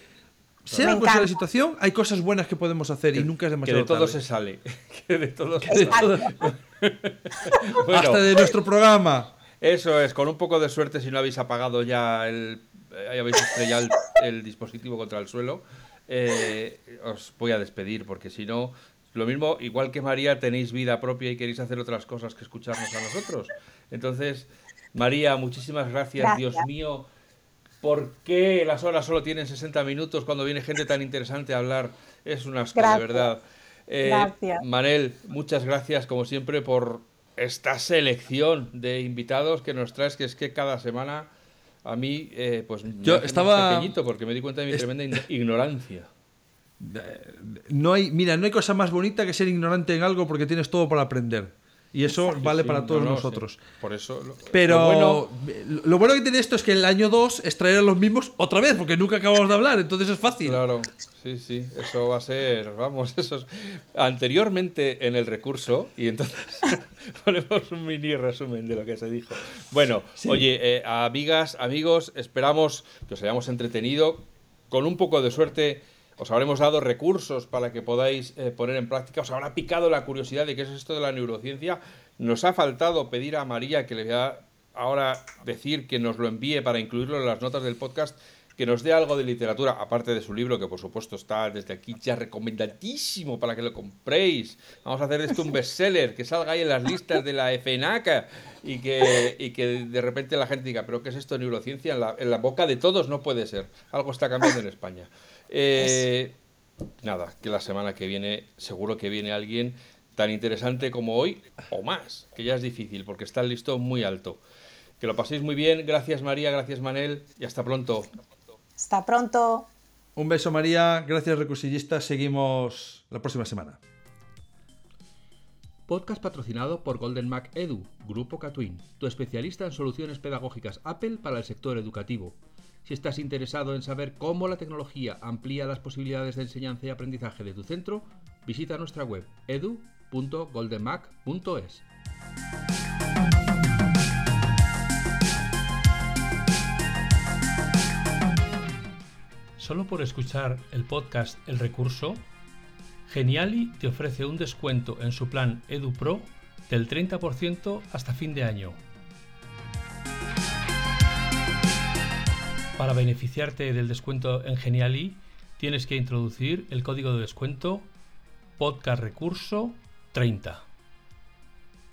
sea cual sea la situación, hay cosas buenas que podemos hacer y nunca es demasiado Que de todo se sale. que de todo, Hasta de nuestro programa. Eso es, con un poco de suerte, si no habéis apagado ya el. Eh, habéis estrellado el, dispositivo contra el suelo, eh, os voy a despedir, porque si no, lo mismo, igual que María, tenéis vida propia y queréis hacer otras cosas que escucharnos a nosotros. Entonces, María, muchísimas gracias. Dios mío, ¿por qué las horas solo tienen 60 minutos cuando viene gente tan interesante a hablar? Es una asco, de verdad. Eh, Manel, muchas gracias como siempre por esta selección de invitados que nos traes, que es que cada semana a mí, eh, pues yo estaba pequeñito porque me di cuenta de mi tremenda ignorancia. No hay, mira, no hay cosa más bonita que ser ignorante en algo porque tienes todo para aprender. Y eso vale para todos nosotros. Por eso. Pero lo bueno, lo bueno que tiene esto es que el año 2 es traer a los mismos otra vez, porque nunca acabamos de hablar, entonces es fácil. Claro, sí, sí, eso va a ser, vamos, eso es... Anteriormente en el recurso, y entonces ponemos un mini resumen de lo que se dijo. Bueno, oye, eh, amigas, amigos, esperamos que os hayamos entretenido. Con un poco de suerte os habremos dado recursos para que podáis eh, poner en práctica, os habrá picado la curiosidad de qué es esto de la neurociencia. Nos ha faltado pedir a María, que le voy a ahora decir que nos lo envíe para incluirlo en las notas del podcast, que nos dé algo de literatura, aparte de su libro, que por supuesto está desde aquí ya recomendadísimo para que lo compréis. Vamos a hacer esto un bestseller, que salga ahí en las listas de la FNAC y que, y que de repente la gente diga, pero ¿qué es esto de neurociencia? En la, en la boca de todos no puede ser. Algo está cambiando en España. Eh, nada, que la semana que viene seguro que viene alguien tan interesante como hoy o más, que ya es difícil porque está el listón muy alto. Que lo paséis muy bien. Gracias María, gracias Manel y hasta pronto. Hasta pronto. Un beso María, gracias recursillistas. Seguimos la próxima semana. Podcast patrocinado por Golden Mac Edu, Grupo Catwin, tu especialista en soluciones pedagógicas Apple para el sector educativo. Si estás interesado en saber cómo la tecnología amplía las posibilidades de enseñanza y aprendizaje de tu centro, visita nuestra web edu.goldenmac.es. Solo por escuchar el podcast El Recurso, Geniali te ofrece un descuento en su plan EduPro del 30% hasta fin de año. Para beneficiarte del descuento en Geniali, tienes que introducir el código de descuento podcast recurso 30.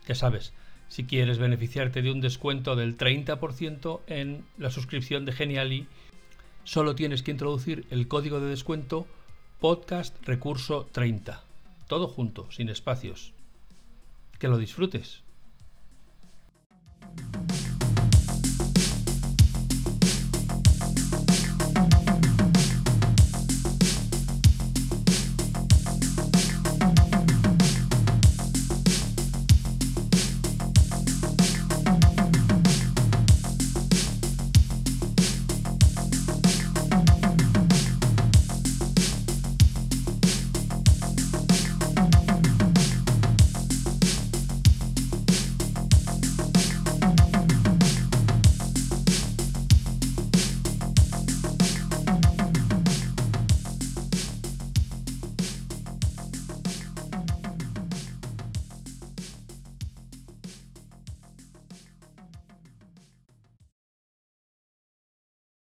Ya sabes, si quieres beneficiarte de un descuento del 30% en la suscripción de Geniali, solo tienes que introducir el código de descuento podcast recurso 30. Todo junto, sin espacios. Que lo disfrutes.